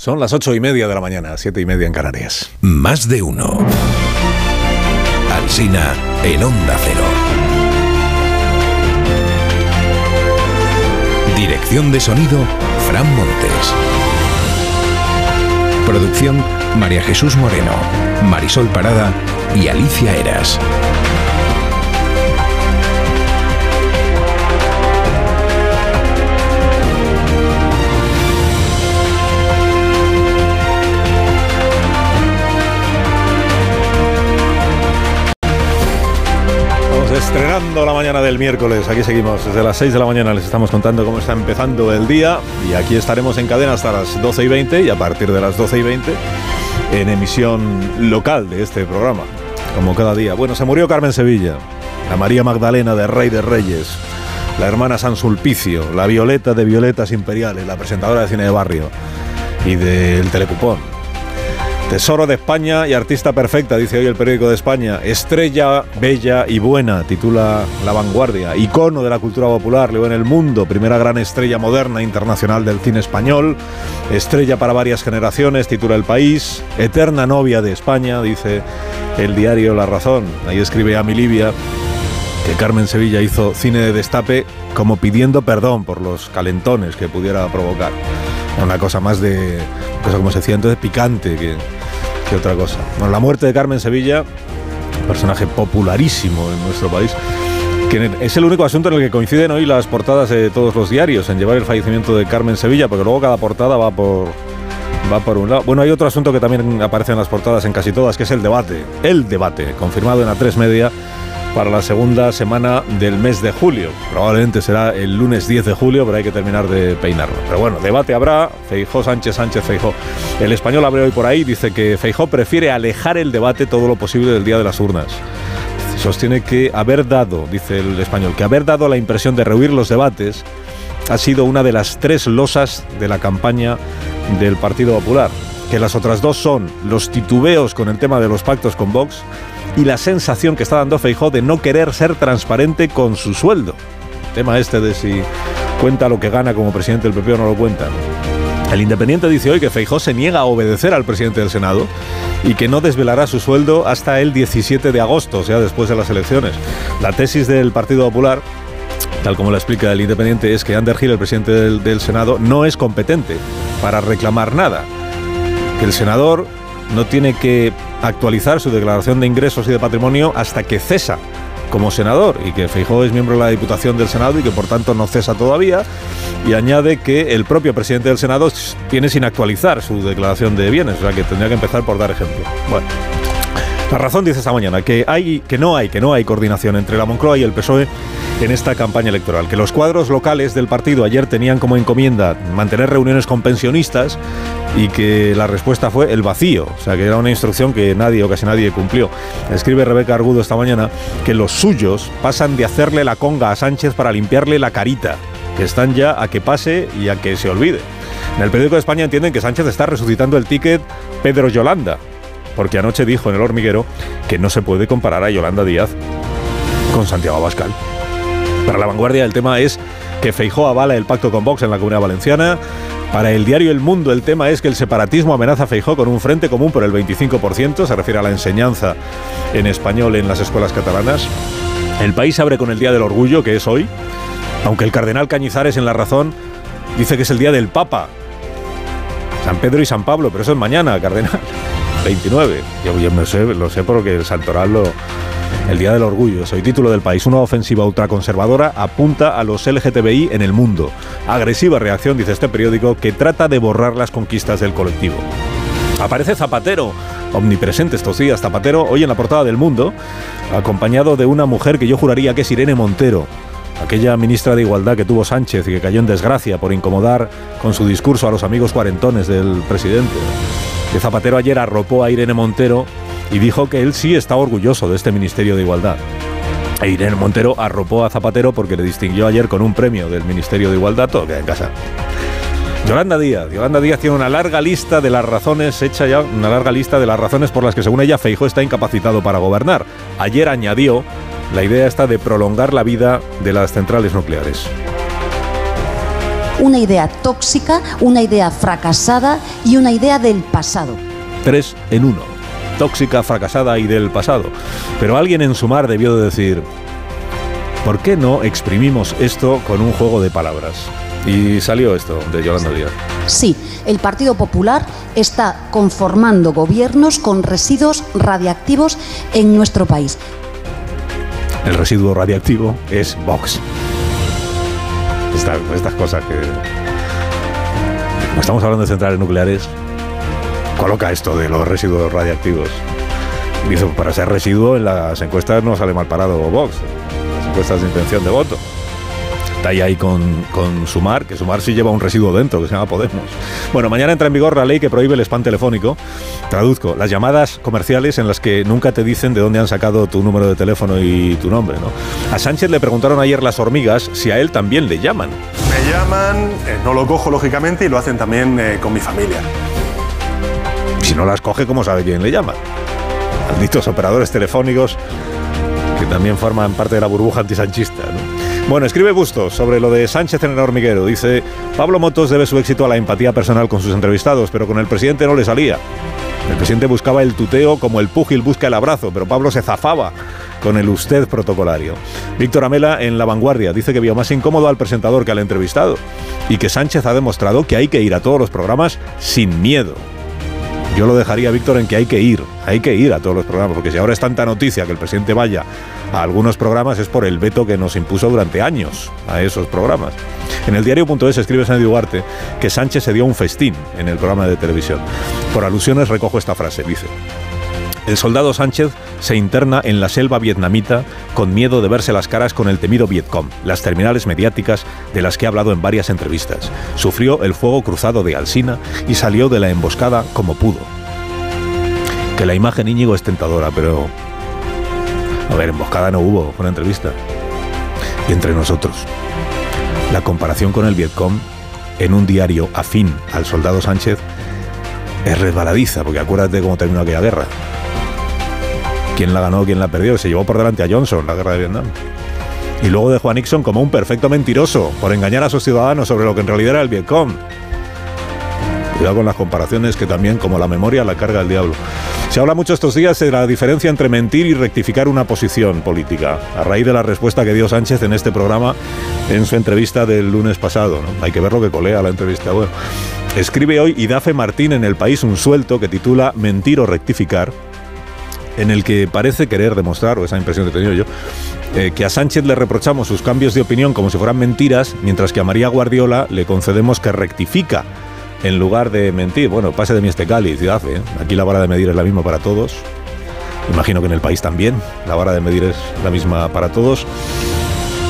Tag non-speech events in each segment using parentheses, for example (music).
Son las ocho y media de la mañana, siete y media en Canarias. Más de uno. Alsina en Onda Cero. Dirección de sonido, Fran Montes. Producción, María Jesús Moreno, Marisol Parada y Alicia Eras. Estrenando la mañana del miércoles. Aquí seguimos desde las 6 de la mañana. Les estamos contando cómo está empezando el día. Y aquí estaremos en cadena hasta las 12 y 20 y a partir de las 12 y 20 en emisión local de este programa. Como cada día. Bueno, se murió Carmen Sevilla, la María Magdalena de Rey de Reyes, la hermana San Sulpicio, la Violeta de Violetas Imperiales, la presentadora de cine de barrio y del Telecupón. Tesoro de España y artista perfecta, dice hoy el periódico de España. Estrella, bella y buena, titula La Vanguardia. Icono de la cultura popular, leo en el mundo. Primera gran estrella moderna internacional del cine español. Estrella para varias generaciones, titula El País. Eterna novia de España, dice el diario La Razón. Ahí escribe Ami Livia que Carmen Sevilla hizo cine de destape como pidiendo perdón por los calentones que pudiera provocar. Una cosa más de, cosa como se decía entonces, picante que, otra cosa. Bueno, la muerte de Carmen Sevilla, personaje popularísimo en nuestro país, que es el único asunto en el que coinciden hoy las portadas de todos los diarios, en llevar el fallecimiento de Carmen Sevilla, porque luego cada portada va por, va por un lado. Bueno, hay otro asunto que también aparece en las portadas en casi todas, que es el debate. El debate, confirmado en la 3 media para la segunda semana del mes de julio. Probablemente será el lunes 10 de julio, pero hay que terminar de peinarlo. Pero bueno, debate habrá. Feijó Sánchez, Sánchez Feijó. El español abre hoy por ahí, dice que Feijó prefiere alejar el debate todo lo posible del día de las urnas. Sostiene que haber dado, dice el español, que haber dado la impresión de rehuir los debates ha sido una de las tres losas de la campaña del Partido Popular. Que las otras dos son los titubeos con el tema de los pactos con Vox y la sensación que está dando Feijó de no querer ser transparente con su sueldo. tema este de si cuenta lo que gana como presidente del PP o no lo cuenta. El Independiente dice hoy que Feijó se niega a obedecer al presidente del Senado y que no desvelará su sueldo hasta el 17 de agosto, o sea, después de las elecciones. La tesis del Partido Popular tal como lo explica el Independiente, es que Ander Gil, el presidente del, Senado, no es competente para reclamar nada. Que el senador no tiene que actualizar su declaración de ingresos y de patrimonio hasta que cesa como senador y que Feijóo es miembro de la Diputación del Senado y que por tanto no cesa todavía y añade que el propio presidente del Senado tiene sin actualizar su declaración de bienes, o sea que tendría que empezar por dar ejemplo. Bueno, la razón dice esta mañana que no hay no hay coordinación entre la Moncloa y el PSOE en esta campaña electoral, que los cuadros locales del partido ayer tenían como encomienda mantener reuniones con pensionistas y que la respuesta fue el vacío, o sea que era una instrucción que nadie o casi nadie cumplió. Escribe Rebeca Argudo esta mañana que los suyos pasan de hacerle la conga a Sánchez para limpiarle la carita, que están ya a que pase y a que se olvide. En el periódico de España entienden que Sánchez está resucitando el ticket Pedro Yolanda, porque anoche dijo en el hormiguero que no se puede comparar a Yolanda Díaz con Santiago Abascal. Para la vanguardia el tema es que Feijó avala el pacto con Vox en la Comunidad Valenciana. Para el diario El Mundo el tema es que el separatismo amenaza a Feijó con un frente común por el 25%, se refiere a la enseñanza en español en las escuelas catalanas. El país abre con el Día del Orgullo, que es hoy, aunque el cardenal Cañizares en La Razón dice que es el Día del Papa. San Pedro y San Pablo, pero eso es mañana, cardenal. 29. Yo, yo me sé, lo sé porque el santoral lo, el Día del Orgullo. Soy título del país. Una ofensiva ultraconservadora apunta a los LGTBI en el mundo. Agresiva reacción, dice este periódico, que trata de borrar las conquistas del colectivo. Aparece Zapatero, omnipresente estos días. Zapatero, hoy en la portada del mundo, acompañado de una mujer que yo juraría que es Irene Montero. Aquella ministra de Igualdad que tuvo Sánchez y que cayó en desgracia por incomodar con su discurso a los amigos cuarentones del presidente. Zapatero ayer arropó a Irene Montero y dijo que él sí está orgulloso de este Ministerio de Igualdad. E Irene Montero arropó a Zapatero porque le distinguió ayer con un premio del Ministerio de Igualdad, todo queda en casa. Yolanda Díaz. Yolanda Díaz tiene una larga lista de las razones, hecha ya una larga lista de las razones por las que según ella Feijó está incapacitado para gobernar. Ayer añadió la idea esta de prolongar la vida de las centrales nucleares. Una idea tóxica, una idea fracasada y una idea del pasado. Tres en uno. Tóxica, fracasada y del pasado. Pero alguien en su mar debió de decir, ¿por qué no exprimimos esto con un juego de palabras? Y salió esto de Yolanda Díaz. Sí, el Partido Popular está conformando gobiernos con residuos radiactivos en nuestro país. El residuo radiactivo es Vox. Estas, cosas que... Estamos hablando de centrales nucleares, coloca esto de los residuos radiactivos. Dice, para ser residuo en las encuestas no sale mal parado Vox, las encuestas de intención de voto está ahí, con, con, Sumar, que Sumar sí lleva un residuo dentro, que se llama Podemos. Bueno, mañana entra en vigor la ley que prohíbe el spam telefónico. Traduzco, las llamadas comerciales en las que nunca te dicen de dónde han sacado tu número de teléfono y tu nombre, ¿no? A Sánchez le preguntaron ayer las hormigas si a él también le llaman. Me llaman, eh, no lo cojo lógicamente y lo hacen también eh, con mi familia. Si no las coge, ¿cómo sabe quién le llama? Malditos operadores telefónicos que también forman parte de la burbuja antisanchista, ¿no? Bueno, escribe Bustos sobre lo de Sánchez en el hormiguero. Dice, Pablo Motos debe su éxito a la empatía personal con sus entrevistados, pero con el presidente no le salía. El presidente buscaba el tuteo como el púgil busca el abrazo, pero Pablo se zafaba con el usted protocolario. Víctor Amela en La Vanguardia dice que vio más incómodo al presentador que al entrevistado y que Sánchez ha demostrado que hay que ir a todos los programas sin miedo. Yo lo dejaría, Víctor, en que hay que ir, hay que ir a todos los programas, porque si ahora es tanta noticia que el presidente vaya a algunos programas es por el veto que nos impuso durante años a esos programas. En el diario.es escribe Sandy Duarte que Sánchez se dio un festín en el programa de televisión. Por alusiones recojo esta frase, dice. El soldado Sánchez se interna en la selva vietnamita con miedo de verse las caras con el temido Vietcom, las terminales mediáticas de las que ha hablado en varias entrevistas. Sufrió el fuego cruzado de Alsina y salió de la emboscada como pudo. Que la imagen Íñigo es tentadora, pero a ver, emboscada no hubo, fue una entrevista. Y entre nosotros, la comparación con el Vietcom en un diario afín al soldado Sánchez es resbaladiza, porque acuérdate cómo terminó aquella guerra. ¿Quién la ganó, quién la perdió? Se llevó por delante a Johnson, la guerra de Vietnam. Y luego dejó a Nixon como un perfecto mentiroso por engañar a sus ciudadanos sobre lo que en realidad era el Vietcom. Cuidado con las comparaciones que también, como la memoria, la carga el diablo. Se habla mucho estos días de la diferencia entre mentir y rectificar una posición política, a raíz de la respuesta que dio Sánchez en este programa en su entrevista del lunes pasado. Hay que ver lo que colea la entrevista. Bueno, escribe hoy Idafe Martín en El País un suelto que titula Mentir o rectificar, en el que parece querer demostrar, o esa impresión que he tenido yo, eh, que a Sánchez le reprochamos sus cambios de opinión como si fueran mentiras, mientras que a María Guardiola le concedemos que rectifica en lugar de mentir. Bueno, pase de mí este cáliz, ¿eh? Aquí la vara de medir es la misma para todos. Imagino que en el país también la vara de medir es la misma para todos.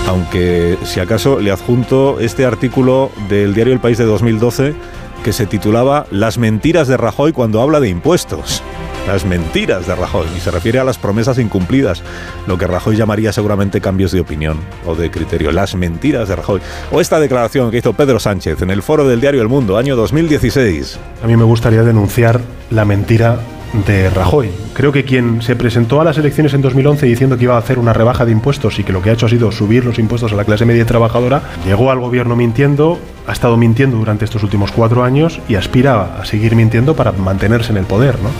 Aunque si acaso le adjunto este artículo del diario El País de 2012 que se titulaba Las mentiras de Rajoy cuando habla de impuestos las mentiras de Rajoy y se refiere a las promesas incumplidas, lo que Rajoy llamaría seguramente cambios de opinión o de criterio, las mentiras de Rajoy. O esta declaración que hizo Pedro Sánchez en el foro del diario El Mundo, año 2016. A mí me gustaría denunciar la mentira de Rajoy. Creo que quien se presentó a las elecciones en 2011 diciendo que iba a hacer una rebaja de impuestos y que lo que ha hecho ha sido subir los impuestos a la clase media trabajadora, llegó al gobierno mintiendo, ha estado mintiendo durante estos últimos cuatro años y aspira a seguir mintiendo para mantenerse en el poder. ¿no?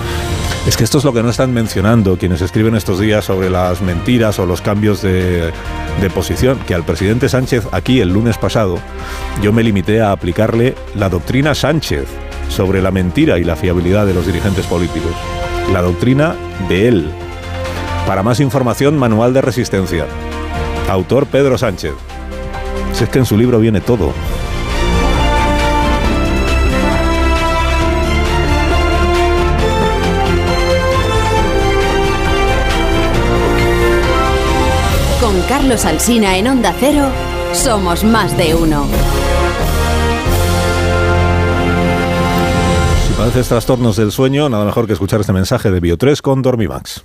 Es que esto es lo que no están mencionando quienes escriben estos días sobre las mentiras o los cambios de, posición, que al presidente Sánchez aquí el lunes pasado yo me limité a aplicarle la doctrina Sánchez sobre la mentira y la fiabilidad de los dirigentes políticos. La doctrina de él. Para más información, Manual de Resistencia. Autor Pedro Sánchez. Si es que en su libro viene todo. Con Carlos Alsina en Onda Cero, somos más de uno. padeces trastornos del sueño, nada mejor que escuchar este mensaje de Bio3 con Dormimax.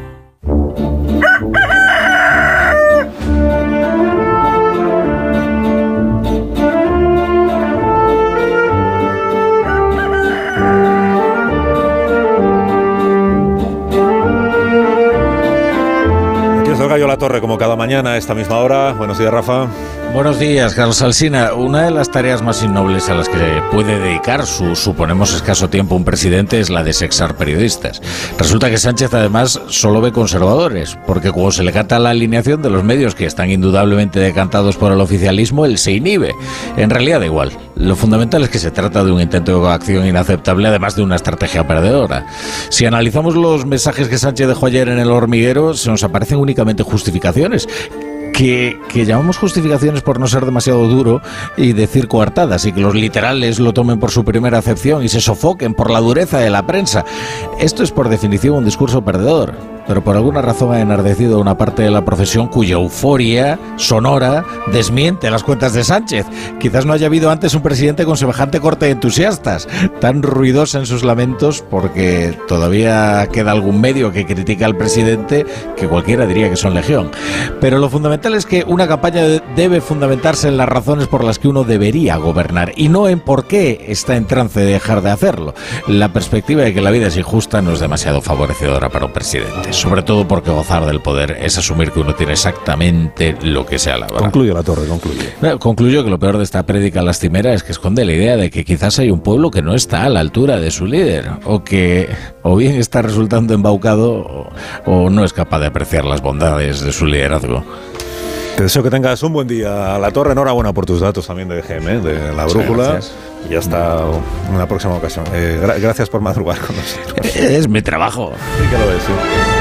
Aquí Torre, como cada mañana a esta misma hora. Buenos días, Rafa. Buenos días, Carlos Alsina. Una de las tareas más innobles a las que puede dedicar su, suponemos, escaso tiempo un presidente es la de sexar periodistas. Resulta que Sánchez, además, solo ve conservadores, porque cuando se le canta la alineación de los medios que están indudablemente decantados por el oficialismo, él se inhibe. En realidad, da igual. Lo fundamental es que se trata de un intento de coacción inaceptable, además de una estrategia perdedora. Si analizamos los mensajes que Sánchez dejó ayer en el hormiguero, se nos aparecen únicamente justificaciones que, llamamos justificaciones por no ser demasiado duro y decir coartadas y que los literales lo tomen por su primera acepción y se sofoquen por la dureza de la prensa. Esto es por definición un discurso perdedor, pero por alguna razón ha enardecido una parte de la profesión cuya euforia sonora desmiente las cuentas de Sánchez. Quizás no haya habido antes un presidente con semejante corte de entusiastas, tan ruidosa en sus lamentos porque todavía queda algún medio que critica al presidente que cualquiera diría que son legión. Pero lo fundamental es que una campaña debe fundamentarse en las razones por las que uno debería gobernar y no en por qué está en trance de dejar de hacerlo. La perspectiva de que la vida es injusta no es demasiado favorecedora para un presidente, sobre todo porque gozar del poder es asumir que uno tiene exactamente lo que se alaba. Concluye la torre, concluye. Concluyo que lo peor de esta prédica lastimera es que esconde la idea de que quizás hay un pueblo que no está a la altura de su líder o que o bien está resultando embaucado o, o no es capaz de apreciar las bondades de su liderazgo. Te deseo que tengas un buen día a la torre. Enhorabuena por tus datos también de GM, de la brújula. Y hasta una próxima ocasión. Eh, gra gracias por madrugar con nosotros. Es mi trabajo. Sí que lo es, sí.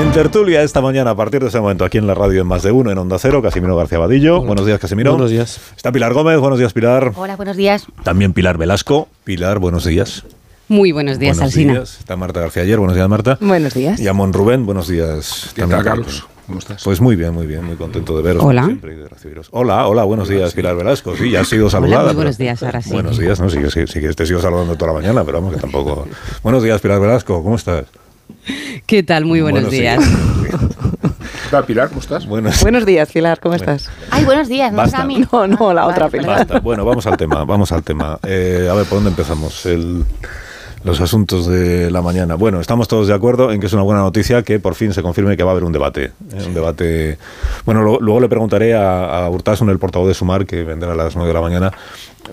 En tertulia esta mañana, a partir de ese momento, aquí en la radio en Más de Uno, en Onda Cero, Casimiro García Vadillo. Hola. Buenos días, Casimiro. Buenos días. Está Pilar Gómez. Buenos días, Pilar. Hola, buenos días. También Pilar Velasco. Pilar, buenos días. Muy buenos días, buenos. Días. Está Marta García ayer. Buenos días, Marta. Buenos días. Y Amon Rubén. Buenos días. ¿Qué Carlos? ¿Cómo estás? Pues muy bien, muy bien, muy contento de veros. Hola. Siempre y de recibiros. Hola, hola, buenos hola, días, sí. Pilar Velasco. Sí, ya has sido saludada. Hola, muy buenos días, ahora sí. Buenos días, no, sí, sí, sí, que te sigo saludando toda la mañana, pero vamos que tampoco. buenos días, Pilar Velasco, ¿cómo estás? ¿Qué tal? Muy buenos bueno, días. (laughs) ¿Qué tal, Pilar? ¿Cómo estás? Buenos, (laughs) buenos días, Pilar, ¿cómo bueno. estás? Ay, buenos días, no Basta. es a mí. No, no, la otra vale, Pilar. Basta. Bueno, vamos al tema, vamos al tema. Eh, a ver, ¿por dónde empezamos? El los asuntos de la mañana. Bueno, estamos todos de acuerdo en que es una buena noticia que por fin se confirme que va a haber un debate. ¿eh? Un debate. Bueno, lo, luego le preguntaré a, a Urtasun, el portavoz de Sumar, que vendrá a las 9 de la mañana.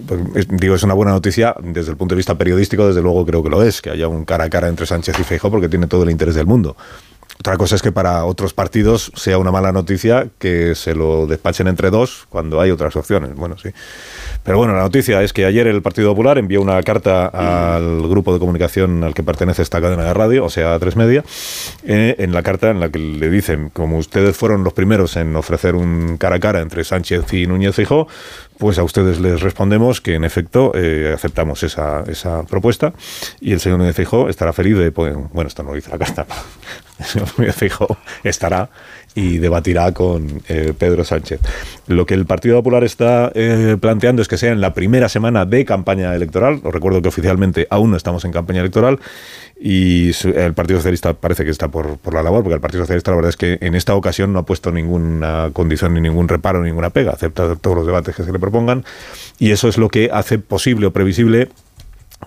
Pues, es, digo, es una buena noticia desde el punto de vista periodístico, desde luego creo que lo es, que haya un cara a cara entre Sánchez y Feijóo porque tiene todo el interés del mundo. Otra cosa es que para otros partidos sea una mala noticia que se lo despachen entre dos cuando hay otras opciones. Bueno, sí. Pero bueno, la noticia es que ayer el Partido Popular envió una carta al grupo de comunicación al que pertenece esta cadena de radio, o sea, a tres media, eh, en la carta en la que le dicen, como ustedes fueron los primeros en ofrecer un cara a cara entre Sánchez y Núñez Feijóo, pues a ustedes les respondemos que en efecto eh, aceptamos esa, esa, propuesta y el señor Núñez Feijóo estará feliz de, bueno, esto no lo dice la carta, (laughs) el señor Núñez Feijóo estará y debatirá con eh, Pedro Sánchez. Lo que el Partido Popular está eh, planteando es que sea en la primera semana de campaña electoral. Os recuerdo que oficialmente aún no estamos en campaña electoral y el Partido Socialista parece que está por, por, la labor, porque el Partido Socialista la verdad es que en esta ocasión no ha puesto ninguna condición, ni ningún reparo, ni ninguna pega, acepta todos los debates que se le propongan y eso es lo que hace posible o previsible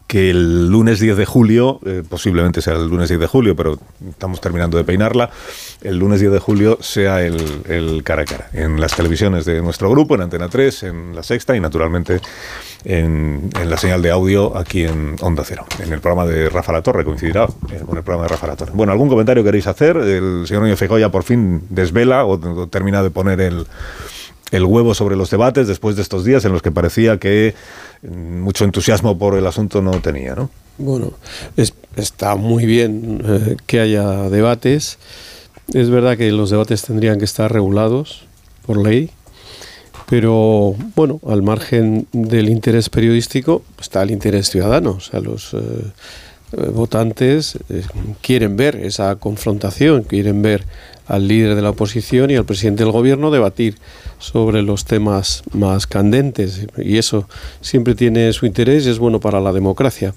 que el lunes 10 de julio, eh, posiblemente sea el lunes 10 de julio, pero estamos terminando de peinarla, el lunes 10 de julio sea el, cara a cara en las televisiones de nuestro grupo, en Antena 3, en La Sexta y naturalmente en, la señal de audio aquí en Onda Cero, en el programa de Rafa La Torre, coincidirá eh, con el programa de Rafa La Torre. Bueno, ¿algún comentario queréis hacer? El señor Núñez Feijóo por fin desvela o termina de poner el el huevo sobre los debates después de estos días en los que parecía que mucho entusiasmo por el asunto no tenía, ¿no? Bueno, está muy bien eh, que haya debates. Es verdad que los debates tendrían que estar regulados por ley, pero bueno, al margen del interés periodístico está el interés ciudadano. O sea, los eh, eh, votantes quieren ver esa confrontación, quieren ver al líder de la oposición y al presidente del gobierno debatir sobre los temas más candentes y eso siempre tiene su interés y es bueno para la democracia.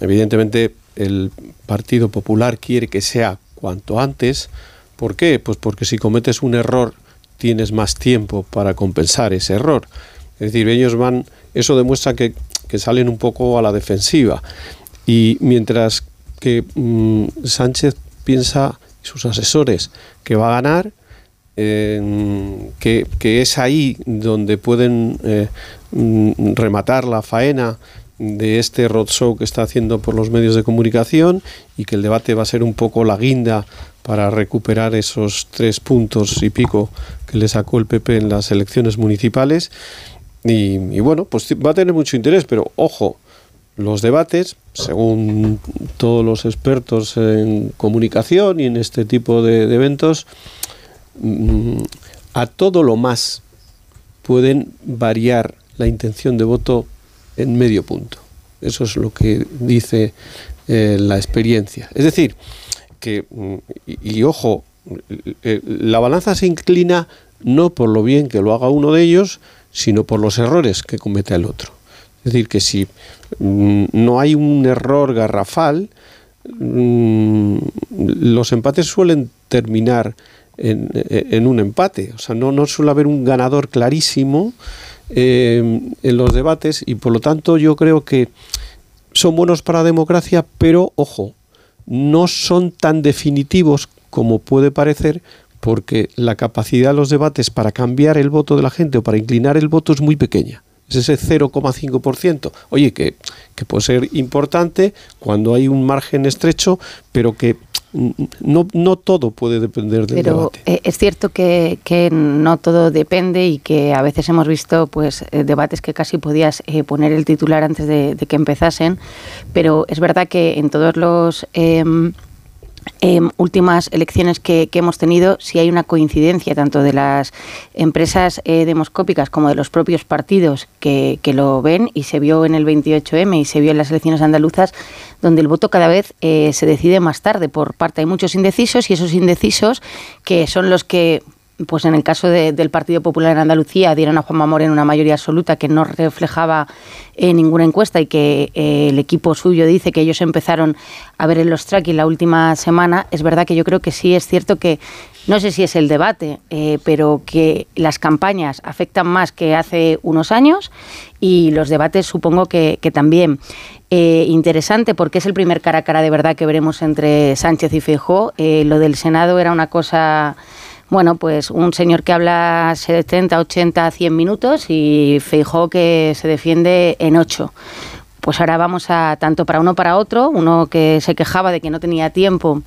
Evidentemente el Partido Popular quiere que sea cuanto antes. ¿Por qué? Pues porque si cometes un error tienes más tiempo para compensar ese error. Es decir, ellos van, eso demuestra que, salen un poco a la defensiva. Y mientras que mm, Sánchez piensa, sus asesores, que va a ganar, que, es ahí donde pueden eh, mm, rematar la faena de este roadshow que está haciendo por los medios de comunicación y que el debate va a ser un poco la guinda para recuperar esos tres puntos y pico que le sacó el PP en las elecciones municipales. Y, bueno, pues va a tener mucho interés, pero ojo, los debates, según todos los expertos en comunicación y en este tipo de, eventos, mm, a todo lo más pueden variar la intención de voto en medio punto. Eso es lo que dice eh, la experiencia. Es decir, que, mm, y, ojo, eh, la balanza se inclina no por lo bien que lo haga uno de ellos, sino por los errores que cometa el otro. Es decir, que si mm, no hay un error garrafal, los empates suelen terminar en, un empate. O sea, no, no suele haber un ganador clarísimo eh, en los debates y por lo tanto yo creo que son buenos para la democracia, pero ojo, no son tan definitivos como puede parecer porque la capacidad de los debates para cambiar el voto de la gente o para inclinar el voto es muy pequeña es ese 0,5%. Oye, que, que puede ser importante cuando hay un margen estrecho, pero que no, no todo puede depender del Pero eh, es cierto que, que, no todo depende y que a veces hemos visto pues eh, debates que casi podías eh, poner el titular antes de, de, que empezasen, pero es verdad que en todos los em, Em, últimas elecciones que, hemos tenido, si hay una coincidencia tanto de las empresas eh, demoscópicas como de los propios partidos que, lo ven, y se vio en el 28M y se vio en las elecciones andaluzas, donde el voto cada vez eh, se decide más tarde por parte. Hay muchos indecisos y esos indecisos que son los que pues en el caso del Partido Popular en Andalucía dieron a Juanma Moreno una mayoría absoluta que no reflejaba en ninguna encuesta y que eh, el equipo suyo dice que ellos empezaron a ver en los tracking la última semana, es verdad que yo creo que sí es cierto que no sé si es el debate, eh, pero que las campañas afectan más que hace unos años y los debates supongo que, también. Eh, interesante porque es el primer cara a cara de verdad que veremos entre Sánchez y Feijóo. lo del Senado era una cosa bueno, pues un señor que habla 70, 80, 100 minutos y Feijó que se defiende en 8. Pues ahora vamos a tanto para uno para otro, uno que se quejaba de que no tenía tiempo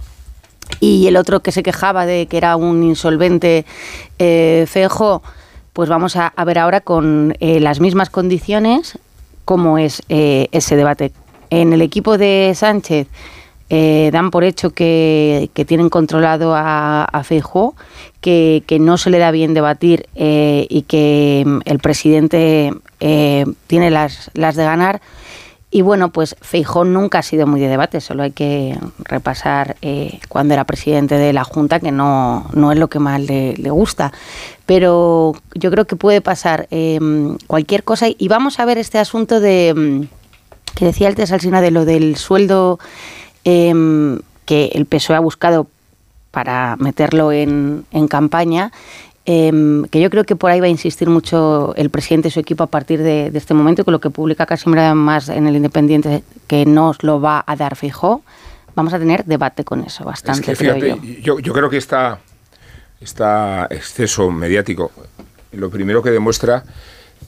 y el otro que se quejaba de que era un insolvente eh, pues vamos a, ver ahora con eh, las mismas condiciones cómo es eh, ese debate. En el equipo de Sánchez eh, dan por hecho que, tienen controlado a, a que, no se le da bien debatir eh, y que mm, el presidente eh, tiene las, de ganar. Y bueno, pues Feijó nunca ha sido muy de debate, solo hay que repasar cuando era presidente de la Junta, que no, no es lo que más le, gusta. Pero yo creo que puede pasar cualquier cosa. Y vamos a ver este asunto de mm, que decía el Tesalsina de lo del sueldo Em, que el PSOE ha buscado para meterlo en, campaña, em, que yo creo que por ahí va a insistir mucho el presidente y su equipo a partir de, este momento, que lo que publica casi más en el Independiente, que nos lo va a dar fijo. Vamos a tener debate con eso, bastante, yo. yo. creo que está esta exceso mediático, lo primero que demuestra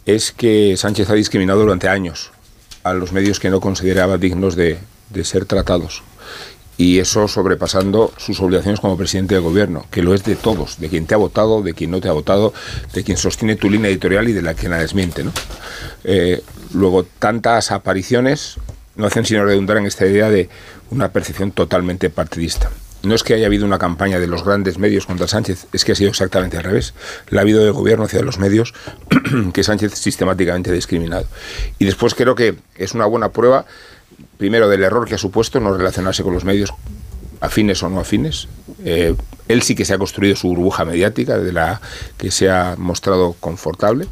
es que Sánchez ha discriminado durante años a los medios que no consideraba dignos de, de ser tratados. Y eso sobrepasando sus obligaciones como presidente del gobierno, que lo es de todos, de quien te ha votado, de quien no te ha votado, de quien sostiene tu línea editorial y de la que la desmiente. ¿no? Eh, luego, tantas apariciones no hacen sino redundar en esta idea de una percepción totalmente partidista. No es que haya habido una campaña de los grandes medios contra Sánchez, es que ha sido exactamente al revés. La ha habido del gobierno hacia los medios (clears throat) que Sánchez sistemáticamente ha discriminado. Y después creo que es una buena prueba, primero, del error que ha supuesto no relacionarse con los medios afines o no afines. Eh, él sí que se ha construido su burbuja mediática, de la que se ha mostrado confortable.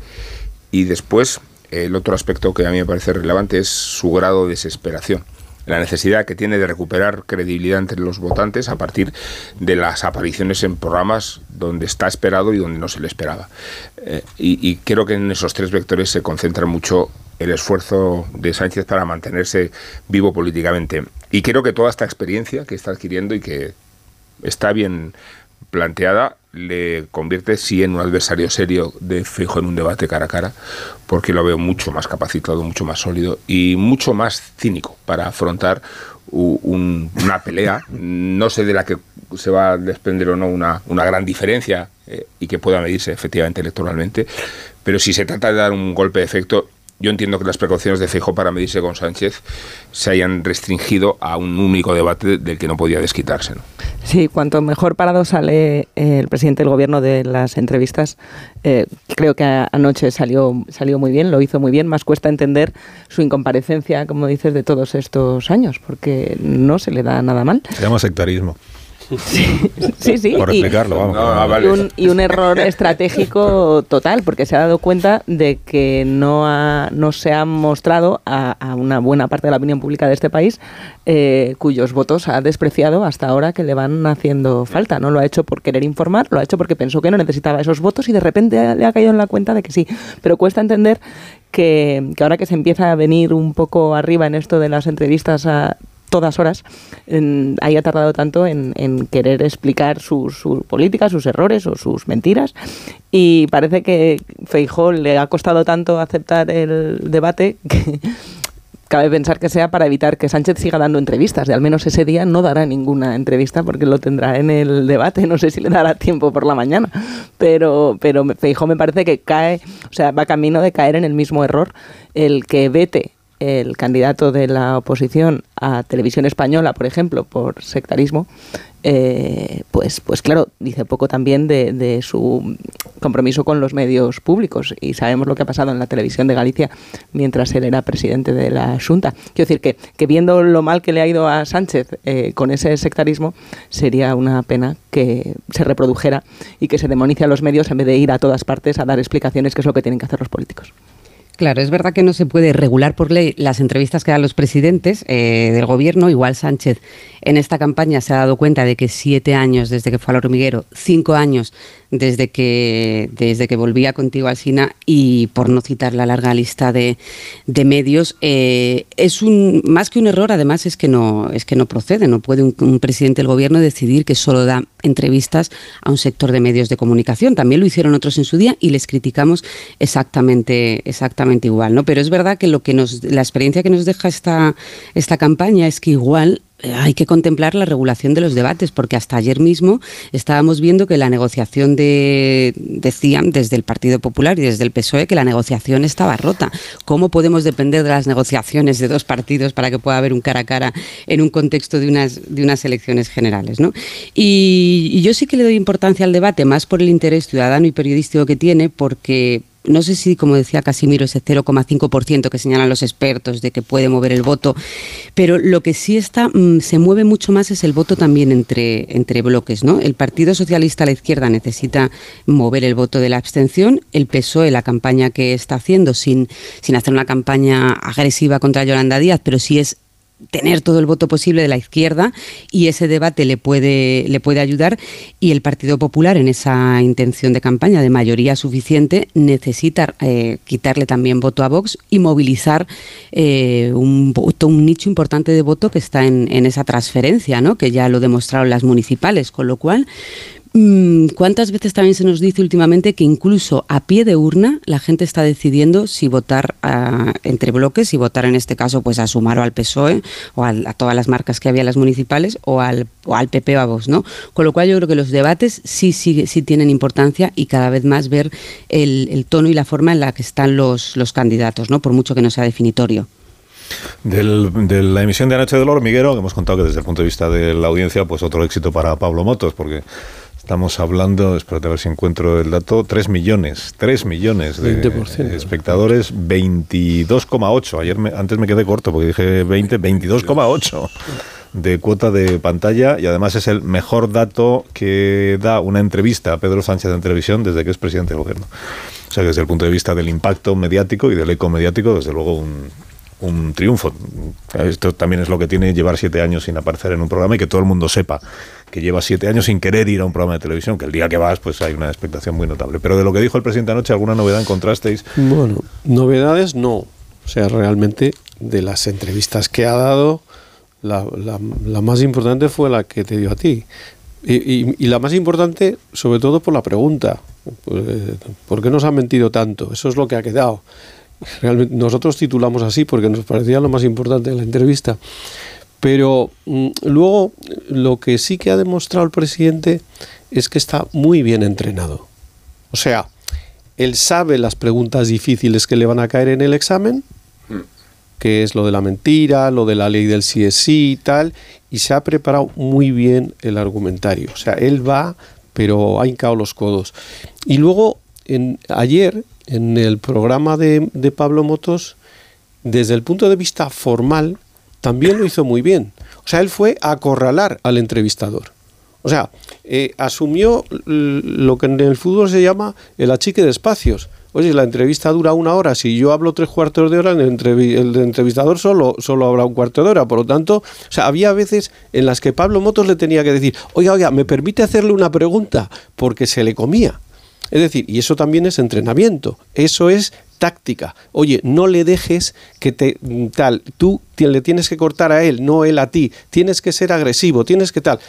Y después, el otro aspecto que a mí me parece relevante es su grado de desesperación la necesidad que tiene de recuperar credibilidad entre los votantes a partir de las apariciones en programas donde está esperado y donde no se le esperaba. Eh, y, creo que en esos tres vectores se concentra mucho el esfuerzo de Sánchez para mantenerse vivo políticamente. Y creo que toda esta experiencia que está adquiriendo y que está bien planteada le convierte sí en un adversario serio de fijo en un debate cara a cara, porque lo veo mucho más capacitado, mucho más sólido y mucho más cínico para afrontar una pelea, no sé de la que se va a desprender o no una, una gran diferencia eh, y que pueda medirse efectivamente electoralmente, pero si se trata de dar un golpe de efecto, yo entiendo que las precauciones de Feijóo para medirse con Sánchez se hayan restringido a un único debate del que no podía desquitarse. Sí, cuanto mejor parado sale eh, el presidente del gobierno de las entrevistas, eh, creo que anoche salió, salió muy bien, lo hizo muy bien, más cuesta entender su incomparecencia, como dices, de todos estos años, porque no se le da nada mal. Se llama sectarismo. Sí, sí. Por explicarlo, vamos. y, un, error estratégico total, porque se ha dado cuenta de que no, ha, no se ha mostrado a, una buena parte de la opinión pública de este país eh, cuyos votos ha despreciado hasta ahora que le van haciendo falta. No lo ha hecho por querer informar, lo ha hecho porque pensó que no necesitaba esos votos y de repente le ha caído en la cuenta de que sí. Pero cuesta entender que, que, ahora que se empieza a venir un poco arriba en esto de las entrevistas a todas horas, haya tardado tanto en, querer explicar su, política, sus errores o sus mentiras. Y parece que Feijó le ha costado tanto aceptar el debate (laughs) que cabe pensar que sea para evitar que Sánchez siga dando entrevistas. De al menos ese día no dará ninguna entrevista porque lo tendrá en el debate. No sé si le dará tiempo por la mañana. Pero, pero Feijó me parece que cae, o sea, va camino de caer en el mismo error. El que vete el candidato de la oposición a Televisión Española, por ejemplo, por sectarismo, eh, pues, pues claro, dice poco también de, su compromiso con los medios públicos. Y sabemos lo que ha pasado en la televisión de Galicia mientras él era presidente de la Junta. Quiero decir que, que viendo lo mal que le ha ido a Sánchez eh, con ese sectarismo, sería una pena que se reprodujera y que se demonice a los medios en vez de ir a todas partes a dar explicaciones, que es lo que tienen que hacer los políticos. Claro, es verdad que no se puede regular por ley las entrevistas que dan los presidentes eh, del gobierno. Igual Sánchez en esta campaña se ha dado cuenta de que siete años desde que fue al hormiguero, cinco años desde que, desde que volvía contigo al SINA y por no citar la larga lista de, medios, eh, es un más que un error, además es que no, es que no procede. No puede un, presidente del gobierno decidir que solo da entrevistas a un sector de medios de comunicación. También lo hicieron otros en su día y les criticamos exactamente, exactamente igual. ¿no? Pero es verdad que lo que nos, la experiencia que nos deja esta, esta campaña es que igual hay que contemplar la regulación de los debates, porque hasta ayer mismo estábamos viendo que la negociación de, decían desde el Partido Popular y desde el PSOE que la negociación estaba rota. ¿Cómo podemos depender de las negociaciones de dos partidos para que pueda haber un cara a cara en un contexto de unas, de unas elecciones generales? y yo sí que le doy importancia al debate, más por el interés ciudadano y periodístico que tiene, porque no sé si, como decía Casimiro, ese 0,5% que señalan los expertos de que puede mover el voto, pero lo que sí está, mm, se mueve mucho más es el voto también entre, entre bloques. ¿no? El Partido Socialista a la izquierda necesita mover el voto de la abstención, el PSOE, la campaña que está haciendo, sin, sin hacer una campaña agresiva contra Yolanda Díaz, pero sí es tener todo el voto posible de la izquierda y ese debate le puede, le puede ayudar y el Partido Popular en esa intención de campaña de mayoría suficiente necesita eh, quitarle también voto a Vox y movilizar eh, un voto, un nicho importante de voto que está en, en esa transferencia, ¿no? que ya lo demostraron las municipales, con lo cual ¿Cuántas veces también se nos dice últimamente que incluso a pie de urna la gente está decidiendo si votar entre bloques, si votar en este caso pues a Sumar o al PSOE o a, todas las marcas que había en las municipales o al, PP o a Vox, ¿no? Con lo cual yo creo que los debates sí, sí, sí tienen importancia y cada vez más ver el, tono y la forma en la que están los, los candidatos, ¿no? Por mucho que no sea definitorio. Del- de la emisión de anoche del hormiguero, que hemos contado que desde el punto de vista de la audiencia, pues otro éxito para Pablo Motos, porque estamos hablando, espérate a ver si encuentro el dato, 3 millones, 3 millones de 20%. espectadores, 22,8. Ayer me- antes me quedé corto porque dije 20, 22,8 de cuota de pantalla y además es el mejor dato que da una entrevista a Pedro Sánchez en televisión desde que es presidente del gobierno. O sea que desde el punto de vista del impacto mediático y del eco mediático, desde luego un, un triunfo. Esto también es lo que tiene llevar siete años sin aparecer en un programa y que todo el mundo sepa que lleva siete años sin querer ir a un programa de televisión, que el día que vas pues hay una expectación muy notable. Pero de lo que dijo el presidente anoche, ¿alguna novedad encontrasteis? Bueno, novedades no. O sea, realmente de las entrevistas que ha dado, la, la- más importante fue la que te dio a ti. Y la más importante, sobre todo por la pregunta. Pues, eh, ¿Por qué nos ha mentido tanto? Eso es lo que ha quedado. Realmente, nosotros titulamos así porque nos parecía lo más importante de la entrevista. Pero mm, luego lo que sí que ha demostrado el presidente es que está muy bien entrenado. O sea, él sabe las preguntas difíciles que le van a caer en el examen, que es lo de la mentira, lo de la ley del sí es sí y tal, y se ha preparado muy bien el argumentario. O sea, él va, pero ha hincado los codos. Y luego, en, ayer, en el programa de, Pablo Motos, desde el punto de vista formal, también lo hizo muy bien. O sea, él fue a acorralar al entrevistador. O sea, eh, asumió lo que en el fútbol se llama el achique de espacios. Oye, la entrevista dura una hora. Si yo hablo tres cuartos de hora, el, el entrevistador solo, solo habrá un cuarto de hora. Por lo tanto, o sea, había veces en las que Pablo Motos le tenía que decir, oiga, oiga, ¿me permite hacerle una pregunta? Porque se le comía. Es decir, y eso también es entrenamiento, eso es táctica. Oye, no le dejes que te mm, tal, tú le tienes que cortar a él, no él a ti, tienes que ser agresivo, tienes que tal.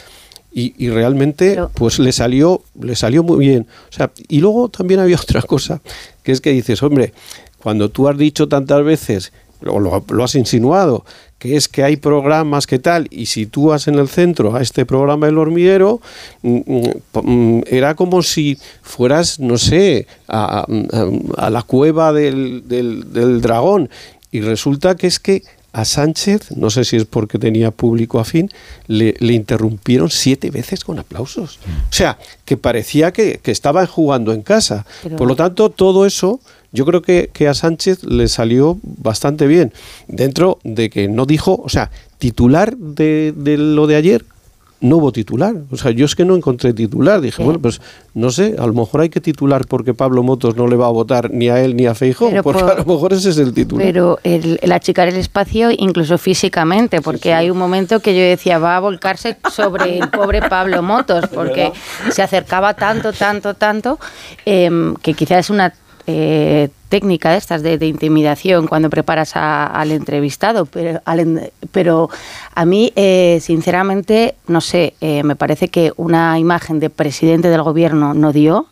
Y, y realmente, pues le salió, le salió muy bien. O sea, y luego también había (laughs) otra cosa, que es que dices, hombre, cuando tú has dicho tantas veces, o lo, lo has insinuado, que es que hay programas que tal, y sitúas en el centro a este programa El Hormiguero, mm, mm, mm, era como si fueras, no sé, a, a- a la cueva del, del- del dragón. Y resulta que es que a Sánchez, no sé si es porque tenía público afín, le, le interrumpieron siete veces con aplausos. O sea, que parecía que, que estaban jugando en casa. Pero- Por lo tanto, todo eso yo creo que, que a Sánchez le salió bastante bien. Dentro de que no dijo, o sea, titular de, de lo de ayer, no hubo titular. O sea, yo es que no encontré titular. Dije, bueno, pues no sé, a lo mejor hay que titular porque Pablo Motos no le va a votar ni a él ni a porque por- a lo mejor ese es el titular. Pero el, el achicar el espacio, incluso físicamente, porque hay un momento que yo decía, va a volcarse sobre el pobre Pablo Motos, (laughs) porque se acercaba tanto, tanto, tanto, em, que quizás es una eh, técnica de estas de, intimidación cuando preparas al entrevistado, pero, al pero a mí, eh, sinceramente, no sé, eh, me parece que una imagen de presidente del gobierno no dio,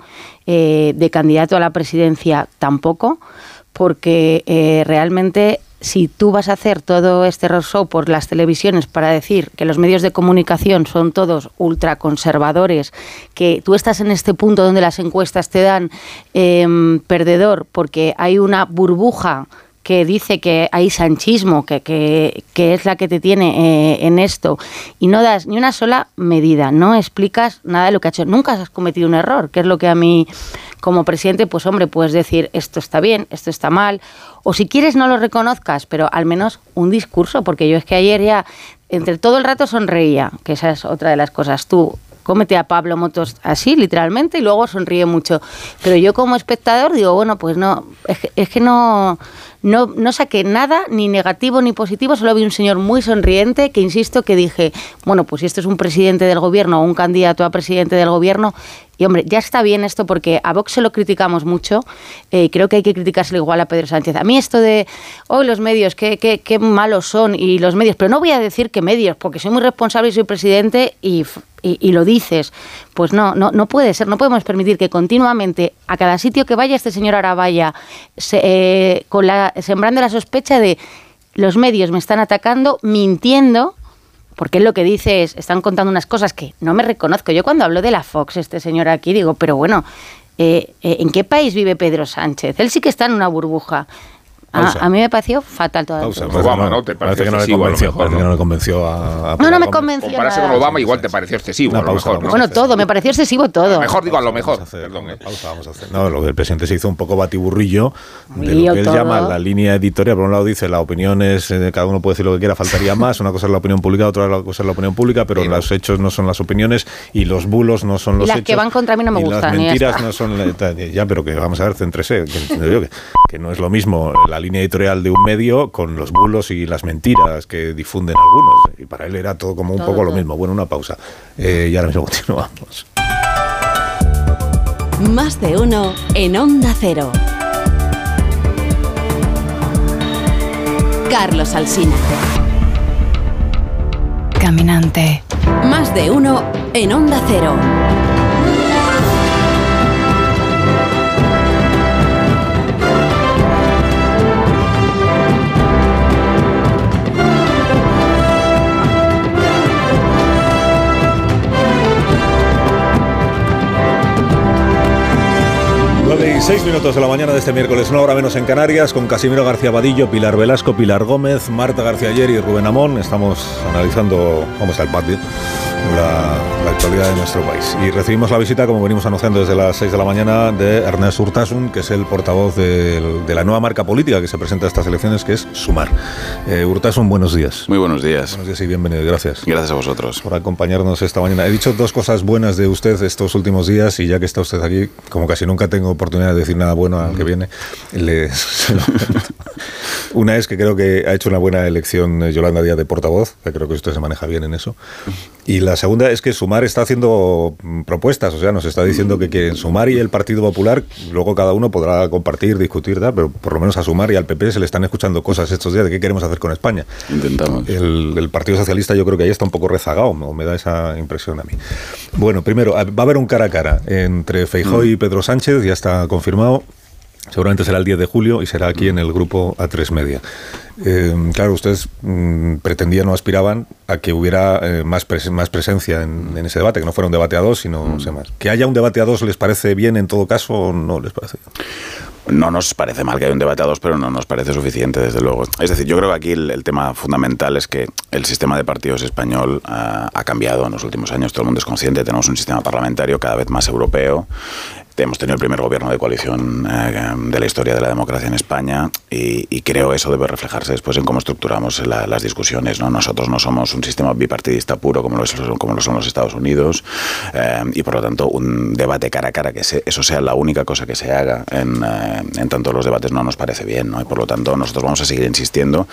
eh, de candidato a la presidencia tampoco, porque realmente si tú vas a hacer todo este roadshow por las televisiones para decir que los medios de comunicación son todos ultraconservadores, que tú estás en este punto donde las encuestas te dan em, perdedor porque hay una burbuja que dice que hay sanchismo, que, que, que es la que te tiene eh, en esto, y no das ni una sola medida, no explicas nada de lo que ha hecho. Nunca has cometido un error, que es lo que a mí, como presidente, pues hombre, puedes decir esto está bien, esto está mal, o si quieres no lo reconozcas, pero al menos un discurso, porque yo es que ayer ya, entre todo el rato sonreía, que esa es otra de las cosas. Tú cómete a Pablo Motos así, literalmente, y luego sonríe mucho. Pero yo como espectador digo, bueno, pues no, es que, es que no, no, saqué nada, ni negativo ni positivo, solo vi un señor muy sonriente que, insisto, que dije, bueno, pues si esto es un presidente del gobierno o un candidato a presidente del gobierno, y hombre, ya está bien esto porque a Vox se lo criticamos mucho, eh, creo que hay que criticárselo igual a Pedro Sánchez. A mí esto de, hoy los medios, qué, qué, qué malos son, y los medios, pero no voy a decir que medios, porque soy muy responsable y soy presidente y, y, lo dices. Pues no, no, no puede ser, no podemos permitir que continuamente a cada sitio que vaya este señor Arabaya, se, eh, con la, sembrando la sospecha de los medios me están atacando, mintiendo, porque él lo que dice es, están contando unas cosas que no me reconozco. Yo cuando hablo de la Fox, este señor aquí, digo, pero bueno, eh, eh, ¿en qué país vive Pedro Sánchez? Él sí que está en una burbuja. A, mí me pareció fatal toda Pausa, la Obama, ¿no? Te Parece pareció que no le excesivo, a lo convenció, mejor, parece que ¿no? no le convenció a, a No, no me convenció. Compararse nada. con Obama igual te pareció excesivo, Una a lo pausa, mejor, ¿no? Bueno, todo, me pareció excesivo todo. Mejor digo a lo mejor, perdón. ¿eh? Pausa, vamos a hacer. No, lo del presidente se hizo un poco batiburrillo de lo Lío que él todo. llama la línea editorial. Por un lado dice la opinión es, eh, cada uno puede decir lo que quiera, faltaría (laughs) más. Una cosa es la opinión pública, otra cosa es la opinión pública, pero los hechos no son las opiniones y los bulos no son Y los las hechos. que van contra mí no me gustan, Las mentiras no son. (laughs) Ya, pero que vamos a ver, céntrese. Que, entiendo yo que, que no es lo mismo la línea editorial de un medio con los bulos y las mentiras que difunden algunos. Y para él era todo como un Todo, poco lo mismo. Bueno, una pausa. Eh, y ahora mismo (laughs) continuamos. Más de uno en Onda Cero. Carlos Alsina. Caminante. Más de uno en Onda Cero. Nueve y seis minutos de la mañana de este miércoles, una hora menos en Canarias, con Casimiro García Vadillo, Pilar Velasco, Pilar Gómez, Marta García Ayer y Rubén Amón. Estamos analizando cómo está el patio, la, la actualidad de nuestro país. Y recibimos la visita, como venimos anunciando desde las 6 de la mañana, de Ernest Urtasun, que es el portavoz del- de la nueva marca política que se presenta a estas elecciones, que es Sumar. Eh, Urtasun, buenos días. Muy buenos días. Buenos días y bienvenido, gracias. Gracias a vosotros. por acompañarnos esta mañana. He dicho dos cosas buenas de usted estos últimos días y ya que está usted aquí, como casi nunca tengo oportunidad de decir nada bueno al que viene, le, (laughs) se lo cuento. Una es que creo que ha hecho una buena elección eh, Yolanda Díaz de portavoz, que creo que usted se maneja bien en eso. Y la segunda es que Sumar está haciendo mm, propuestas, o sea, nos está diciendo que, que en Sumar y el Partido Popular, luego cada uno podrá compartir, discutir, tal, pero por lo menos a Sumar y al PP se le están escuchando cosas estos días de qué queremos hacer con España. Intentamos. El, el Partido Socialista yo creo que ahí está un poco rezagado, o me da esa impresión a mí. Bueno, primero, va a haber un cara a cara entre Feijóo y Pedro Sánchez, ya está confirmado. Seguramente será el 10 de julio y será aquí en el grupo A3 Media. Eh, claro, ustedes mm, pretendían o aspiraban a que hubiera eh, más, pres- más presencia en, en ese debate, que no fuera un debate a dos, sino no sé más. ¿Que haya un debate a dos les parece bien en todo caso o no les parece? No nos parece mal que haya un debate a dos, pero no nos parece suficiente, desde luego. Es decir, yo creo que aquí el, el tema fundamental es que el sistema de partidos español ah, ha cambiado en los últimos años. Todo el mundo es consciente. Tenemos un sistema parlamentario cada vez más europeo. Hemos tenido el primer gobierno de coalición eh, de la historia de la democracia en España y, y creo eso debe reflejarse después en cómo estructuramos la- las discusiones. ¿no? Nosotros no somos un sistema bipartidista puro como lo, es- como lo son los Estados Unidos eh, y por lo tanto un debate cara a cara, que se- eso sea la única cosa que se haga en, eh, en tanto los debates no nos parece bien. ¿no? Y por lo tanto nosotros vamos a seguir insistiendo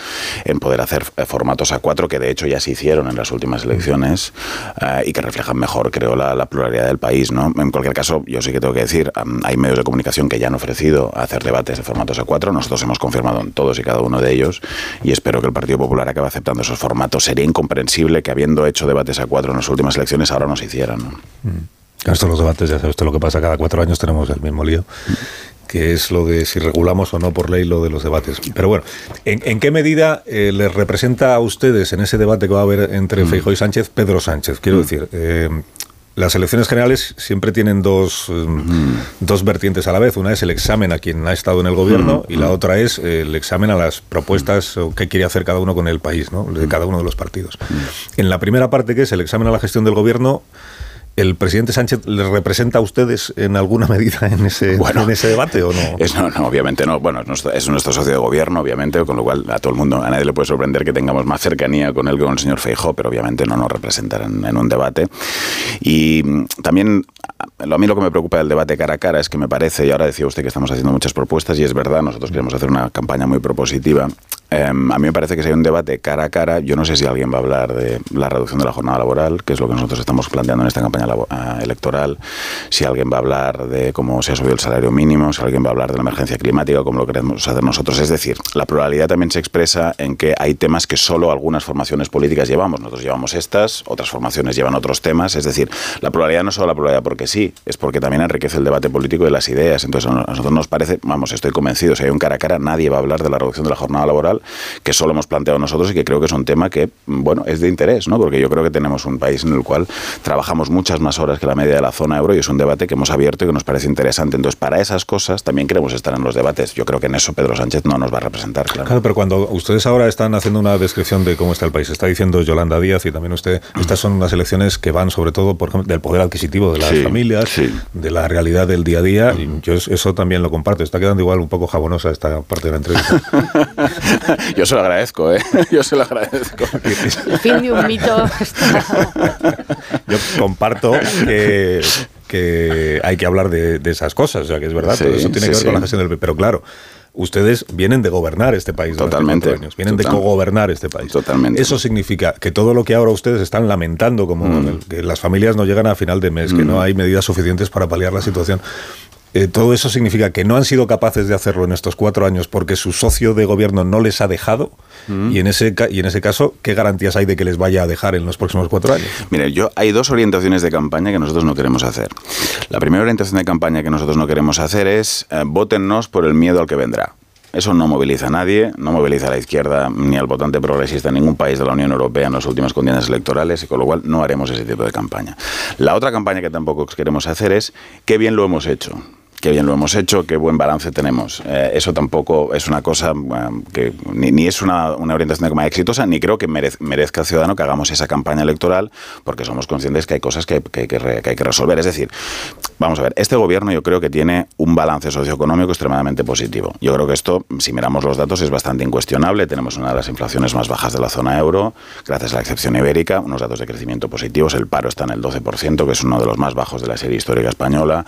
en poder hacer eh, formatos a cuatro que de hecho ya se hicieron en las últimas elecciones eh, y que reflejan mejor, creo, la, la pluralidad del país. ¿no? En cualquier caso, yo sí que tengo que decir, am, hay medios de comunicación que ya han ofrecido hacer debates de formatos a cuatro. Nosotros hemos confirmado en todos y cada uno de ellos y espero que el Partido Popular acabe aceptando esos formatos. Sería incomprensible que habiendo hecho debates a cuatro en las últimas elecciones ahora no se hicieran. ¿no? Claro, Esto los debates, ya sabe usted lo que pasa, cada cuatro años tenemos el mismo lío, que es lo de si regulamos o no por ley lo de los debates. Pero bueno, ¿en, en qué medida eh, les representa a ustedes en ese debate que va a haber entre Feijóo y Sánchez, Pedro Sánchez? Quiero decir, eh, las elecciones generales siempre tienen dos, eh, dos vertientes a la vez. Una es el examen a quien ha estado en el gobierno y la otra es el examen a las propuestas o qué quiere hacer cada uno con el país, ¿no? de cada uno de los partidos. En la primera parte, que es el examen a la gestión del gobierno, ¿El presidente Sánchez les representa a ustedes en alguna (laughs) medida en ese, en ese debate o no? Es, no, no, obviamente no. Bueno, es nuestro, es nuestro socio de gobierno, obviamente, con lo cual a todo el mundo, a nadie le puede sorprender que tengamos más cercanía con él que con el señor Feijó, pero obviamente no nos representan en, en un debate. Y mm, también, a mí lo que me preocupa del debate cara a cara es que me parece, y ahora decía usted que estamos haciendo muchas propuestas, y es verdad, nosotros queremos hacer una campaña muy propositiva. Eh, a mí me parece que si hay un debate cara a cara, yo no sé si alguien va a hablar de la reducción de la jornada laboral, que es lo que nosotros estamos planteando en esta campaña ah, electoral, si alguien va a hablar de cómo se ha subido el salario mínimo, si alguien va a hablar de la emergencia climática, como lo queremos hacer nosotros. Es decir, la pluralidad también se expresa en que hay temas que solo algunas formaciones políticas llevamos. Nosotros llevamos estas, otras formaciones llevan otros temas. Es decir, la pluralidad no es solo la pluralidad porque sí, es porque también enriquece el debate político de las ideas. Entonces, a nosotros nos parece, vamos, estoy convencido, si hay un cara a cara, nadie va a hablar de la reducción de la jornada laboral, que solo hemos planteado nosotros y que creo que es un tema que, bueno, es de interés, ¿no? Porque yo creo que tenemos un país en el cual trabajamos muchas más horas que la media de la zona euro y es un debate que hemos abierto y que nos parece interesante. Entonces, para esas cosas también queremos estar en los debates. Yo creo que en eso Pedro Sánchez no nos va a representar, claro. Claro, pero cuando ustedes ahora están haciendo una descripción de cómo está el país, está diciendo Yolanda Díaz y también usted, estas son unas elecciones que van sobre todo por del poder adquisitivo de las familias, de la realidad del día a día, y yo eso también lo comparto. Está quedando igual un poco jabonosa esta parte de la entrevista. (laughs) yo se lo agradezco, ¿eh? (laughs) Yo se lo agradezco. El fin de un mito. yo comparto que que hay que hablar de, esas cosas, o sea que es verdad, todo eso tiene que ver con la gestión del Pero claro, ustedes vienen de gobernar este país Totalmente. años, vienen de cogobernar este país. Totalmente. Eso significa que todo lo que ahora ustedes están lamentando, como mm. que las familias no llegan a final de mes, que no mm. hay medidas suficientes para paliar la situación, eh, todo eso significa que no han sido capaces de hacerlo en estos cuatro años porque su socio de gobierno no les ha dejado. Mm. Y, en ese, y en ese caso, ¿qué garantías hay de que les vaya a dejar en los próximos cuatro años? Mire, yo hay dos orientaciones de campaña que nosotros no queremos hacer. La primera orientación de campaña que nosotros no queremos hacer es eh, votennos por el miedo al que vendrá. Eso no moviliza a nadie, no moviliza a la izquierda ni al votante progresista en ningún país de la Unión Europea en las últimas condiciones electorales y con lo cual no haremos ese tipo de campaña. La otra campaña que tampoco queremos hacer es qué bien lo hemos hecho qué bien lo hemos hecho, qué buen balance tenemos. Eh, eso tampoco es una cosa que ni, es una, orientación de campaña exitosa, ni creo que merezca al ciudadano que hagamos esa campaña electoral, porque somos conscientes que hay cosas que, hay que resolver. Es decir, vamos a ver, este gobierno yo creo que tiene un balance socioeconómico extremadamente positivo. Yo creo que esto, si miramos los datos, es bastante incuestionable. Tenemos una de las inflaciones más bajas de la zona euro, gracias a la excepción ibérica, unos datos de crecimiento positivos. El paro está en el 12%, que es uno de los más bajos de la serie histórica española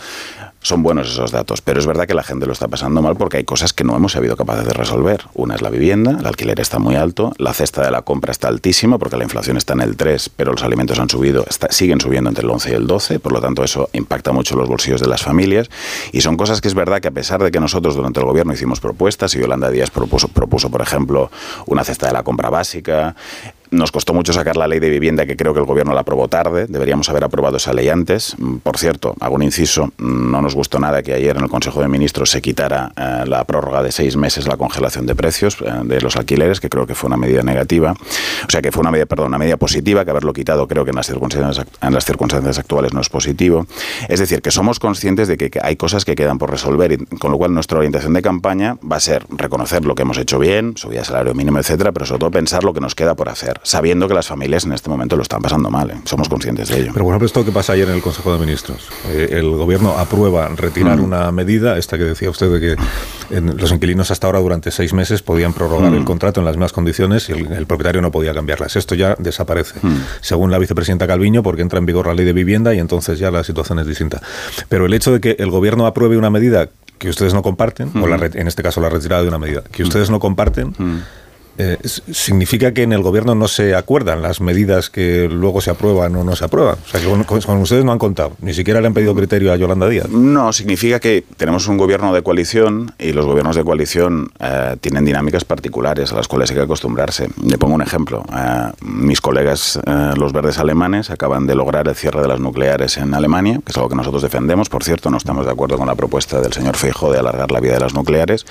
son buenos esos datos, pero es verdad que la gente lo está pasando mal porque hay cosas que no hemos sabido capaces de resolver. Una es la vivienda, el alquiler está muy alto, la cesta de la compra está altísima porque la inflación está en el 3, pero los alimentos han subido, siguen subiendo entre el 11 y el 12, por lo tanto eso impacta mucho los bolsillos de las familias y son cosas que es verdad que a pesar de que nosotros durante el gobierno hicimos propuestas y Yolanda Díaz propuso, propuso por ejemplo, una cesta de la compra básica, nos costó mucho sacar la ley de vivienda, que creo que el gobierno la aprobó tarde. Deberíamos haber aprobado esa ley antes. Mm, por cierto, hago un inciso. Mm, no nos gustó nada que ayer en el Consejo de Ministros se quitara eh, la prórroga de seis meses, la congelación de precios eh, de los alquileres, que creo que fue una medida negativa. O sea, que fue una medida, perdón, una medida positiva, que haberlo quitado creo que en las circunstancias, en las circunstancias actuales no es positivo. Es decir, que somos conscientes de que hay cosas que quedan por resolver, y con lo cual nuestra orientación de campaña va a ser reconocer lo que hemos hecho bien, subida de salario mínimo, etcétera, pero sobre todo pensar lo que nos queda por hacer sabiendo que las familias en este momento lo están pasando mal. ¿eh? Somos conscientes de ello. Pero por ejemplo, esto que pasa ayer en el Consejo de Ministros. Eh, el gobierno aprueba retirar mm. una medida, esta que decía usted, de que los inquilinos hasta ahora durante seis meses podían prorrogar el mm. contrato en las mismas condiciones y el, propietario no podía cambiarlas. Esto ya desaparece, mm. según la vicepresidenta Calviño, porque entra en vigor la ley de vivienda y entonces ya la situación es distinta. Pero el hecho de que el gobierno apruebe una medida que ustedes no comparten, o en este caso la retirada de una medida que ustedes no comparten, eh, significa que en el gobierno no se acuerdan las medidas que luego se aprueban o no se aprueban. O sea, que con, ustedes no han contado, ni siquiera le han pedido criterio a Yolanda Díaz. No, significa que tenemos un gobierno de coalición y los gobiernos de coalición eh, tienen dinámicas particulares a las cuales hay que acostumbrarse. Le pongo un ejemplo. Eh, mis colegas, los verdes alemanes, acaban de lograr el cierre de las nucleares en Alemania, que es algo que nosotros defendemos. Por cierto, no estamos de acuerdo con la propuesta del señor Feijóo de alargar la vida de las nucleares,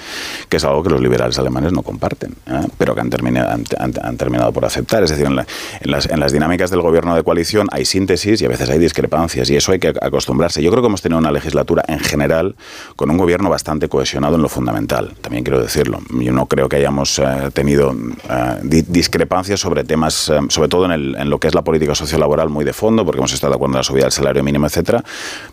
que es algo que los liberales alemanes no comparten. Pero que han terminado, han, terminado por aceptar. Es decir, en, las, en, las, dinámicas del gobierno de coalición hay síntesis y a veces hay discrepancias y eso hay que acostumbrarse. Yo creo que hemos tenido una legislatura en general con un gobierno bastante cohesionado en lo fundamental, también quiero decirlo. Yo no creo que hayamos eh, tenido eh, discrepancias sobre temas, eh, sobre todo en, el, en, lo que es la política sociolaboral muy de fondo, porque hemos estado de acuerdo en la subida del salario mínimo, etcétera,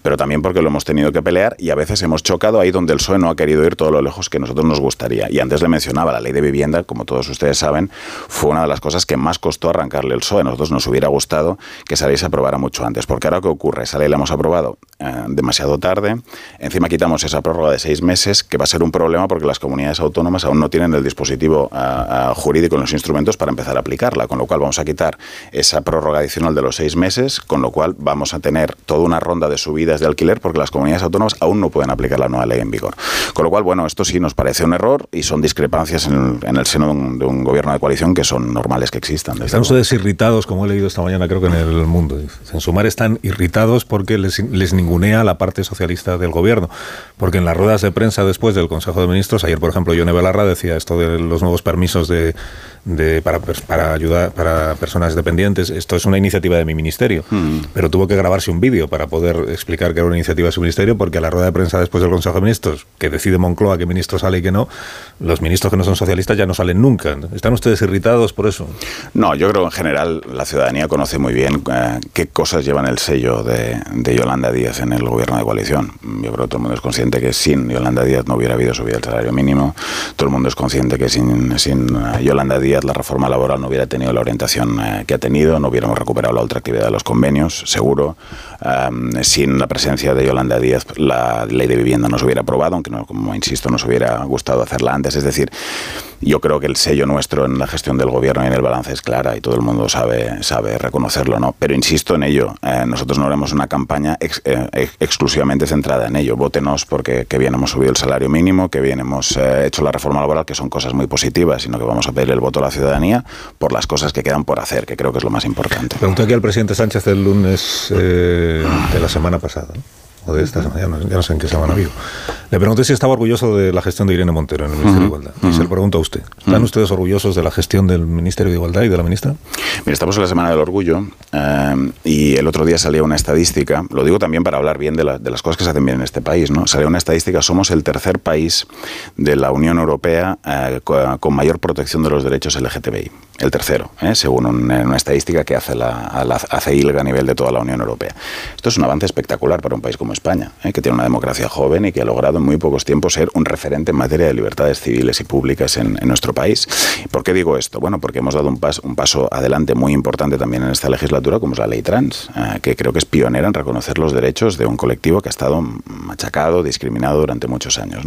pero también porque lo hemos tenido que pelear y a veces hemos chocado ahí donde el PSOE no ha querido ir todo lo lejos que nosotros nos gustaría. Y antes le mencionaba la ley de vivienda, como todos ustedes saben, fue una de las cosas que más costó arrancarle el PSOE. A nosotros nos hubiera gustado que esa se aprobara mucho antes, porque ahora ¿qué ocurre? Esa ley la hemos aprobado eh, demasiado tarde, encima quitamos esa prórroga de seis meses, que va a ser un problema porque las comunidades autónomas aún no tienen el dispositivo eh, eh, jurídico y los instrumentos para empezar a aplicarla, con lo cual vamos a quitar esa prórroga adicional de los seis meses, con lo cual vamos a tener toda una ronda de subidas de alquiler porque las comunidades autónomas aún no pueden aplicar la nueva ley en vigor. Con lo cual, bueno, esto sí nos parece un error y son discrepancias en el, seno de un, de un gobierno de coalición que son normales que existan. Están ustedes irritados, como he leído esta mañana, creo que en el mundo. En Sumar están irritados porque les, les ningunea la parte socialista del gobierno. Porque en las ruedas de prensa después del Consejo de Ministros, ayer por ejemplo Yone Belarra decía esto de los nuevos permisos de, de para, para ayudar para personas dependientes, esto es una iniciativa de mi ministerio. Mm. Pero tuvo que grabarse un vídeo para poder explicar que era una iniciativa de su ministerio, porque a la rueda de prensa después del Consejo de Ministros, que decide Moncloa qué ministro sale y qué no, los ministros que no son socialistas ya no salen nunca. ¿Están ustedes irritados por eso? No, yo creo que en general la ciudadanía conoce muy bien eh, qué cosas llevan el sello de, de Yolanda Díaz en el gobierno de coalición. Yo creo que todo el mundo es consciente que sin Yolanda Díaz no hubiera habido subida del salario mínimo. Todo el mundo es consciente que sin, sin eh, Yolanda Díaz la reforma laboral no hubiera tenido la orientación eh, que ha tenido, no hubiéramos recuperado la ultraactividad de los convenios, seguro. Um, sin la presencia de Yolanda Díaz la ley de vivienda no se hubiera aprobado, aunque no, como insisto, nos hubiera gustado hacerla antes. Es decir, yo creo que el sello nuestro en la gestión del gobierno y en el balance es clara y todo el mundo sabe, sabe reconocerlo, ¿no? Pero insisto en ello, eh, nosotros no haremos una campaña ex- eh, ex- exclusivamente centrada en ello. Vótenos porque que bien hemos subido el salario mínimo, que bien hemos eh, hecho la reforma laboral, que son cosas muy positivas, sino que vamos a pedir el voto a la ciudadanía por las cosas que quedan por hacer, que creo que es lo más importante. Pregunté aquí al presidente Sánchez el lunes eh, de la semana pasada. O de esta semana, ya no, ya no sé en qué semana vivo. Le pregunté si estaba orgulloso de la gestión de Irene Montero en el Ministerio de Igualdad. Y se lo pregunto a usted. ¿Están ustedes orgullosos de la gestión del Ministerio de Igualdad y de la ministra? Mira, estamos en la Semana del Orgullo eh, y el otro día salía una estadística, lo digo también para hablar bien de, la- de las cosas que se hacen bien en este país, ¿no? Salía una estadística, somos el tercer país de la Unión Europea eh, co- con, mayor protección de los derechos LGTBI. El tercero, ¿eh? según un- una estadística que hace la, la- hace ILGA a nivel de toda la Unión Europea. Esto es un avance espectacular para un país como España, ¿eh? que tiene una democracia joven y que ha logrado en muy pocos tiempos ser un referente en materia de libertades civiles y públicas en, nuestro país. ¿Por qué digo esto? Bueno, porque hemos dado un, pas- un paso adelante muy importante también en esta legislatura, como es la ley trans, eh, que creo que es pionera en reconocer los derechos de un colectivo que ha estado machacado, discriminado durante muchos años.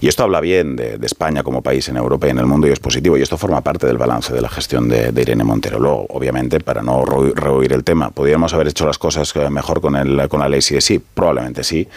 Y esto habla bien de, España como país en Europa y en el mundo y es positivo. Y esto forma parte del balance de la gestión de, Irene Montero. Luego, obviamente, para no rehuir el tema, ¿podríamos haber hecho las cosas eh, mejor con, el, con la ley sí sí? Probablemente sí,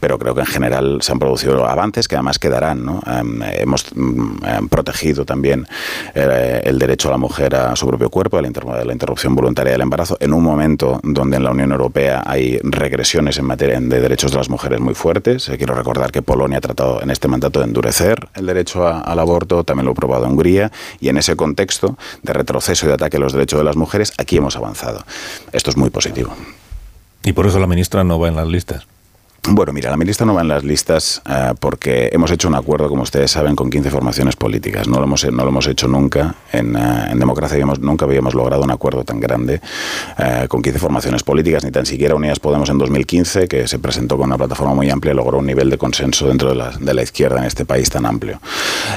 pero creo que en general se han producido avances que además quedarán. ¿no? Em, hemos mm, em, protegido también eh, el derecho a la mujer a su propio cuerpo, a la, la interrupción voluntaria del embarazo, en un momento donde en la Unión Europea hay regresiones en materia de derechos de las mujeres muy fuertes. Eh, quiero recordar que Polonia ha tratado en este mandato de endurecer el derecho al aborto, también lo ha aprobado Hungría, y en ese contexto de retroceso y de ataque a los derechos de las mujeres, aquí hemos avanzado. Esto es muy positivo. Y por eso la ministra no va en las listas. Bueno, mira, la ministra no va en las listas eh, porque hemos hecho un acuerdo, como ustedes saben, con 15 formaciones políticas. No lo hemos, no lo hemos hecho nunca. En, en democracia habíamos- nunca habíamos logrado un acuerdo tan grande eh, con 15 formaciones políticas, ni tan siquiera Unidas Podemos en 2015, que se presentó con una plataforma muy amplia, logró un nivel de consenso dentro de la, de la izquierda en este país tan amplio.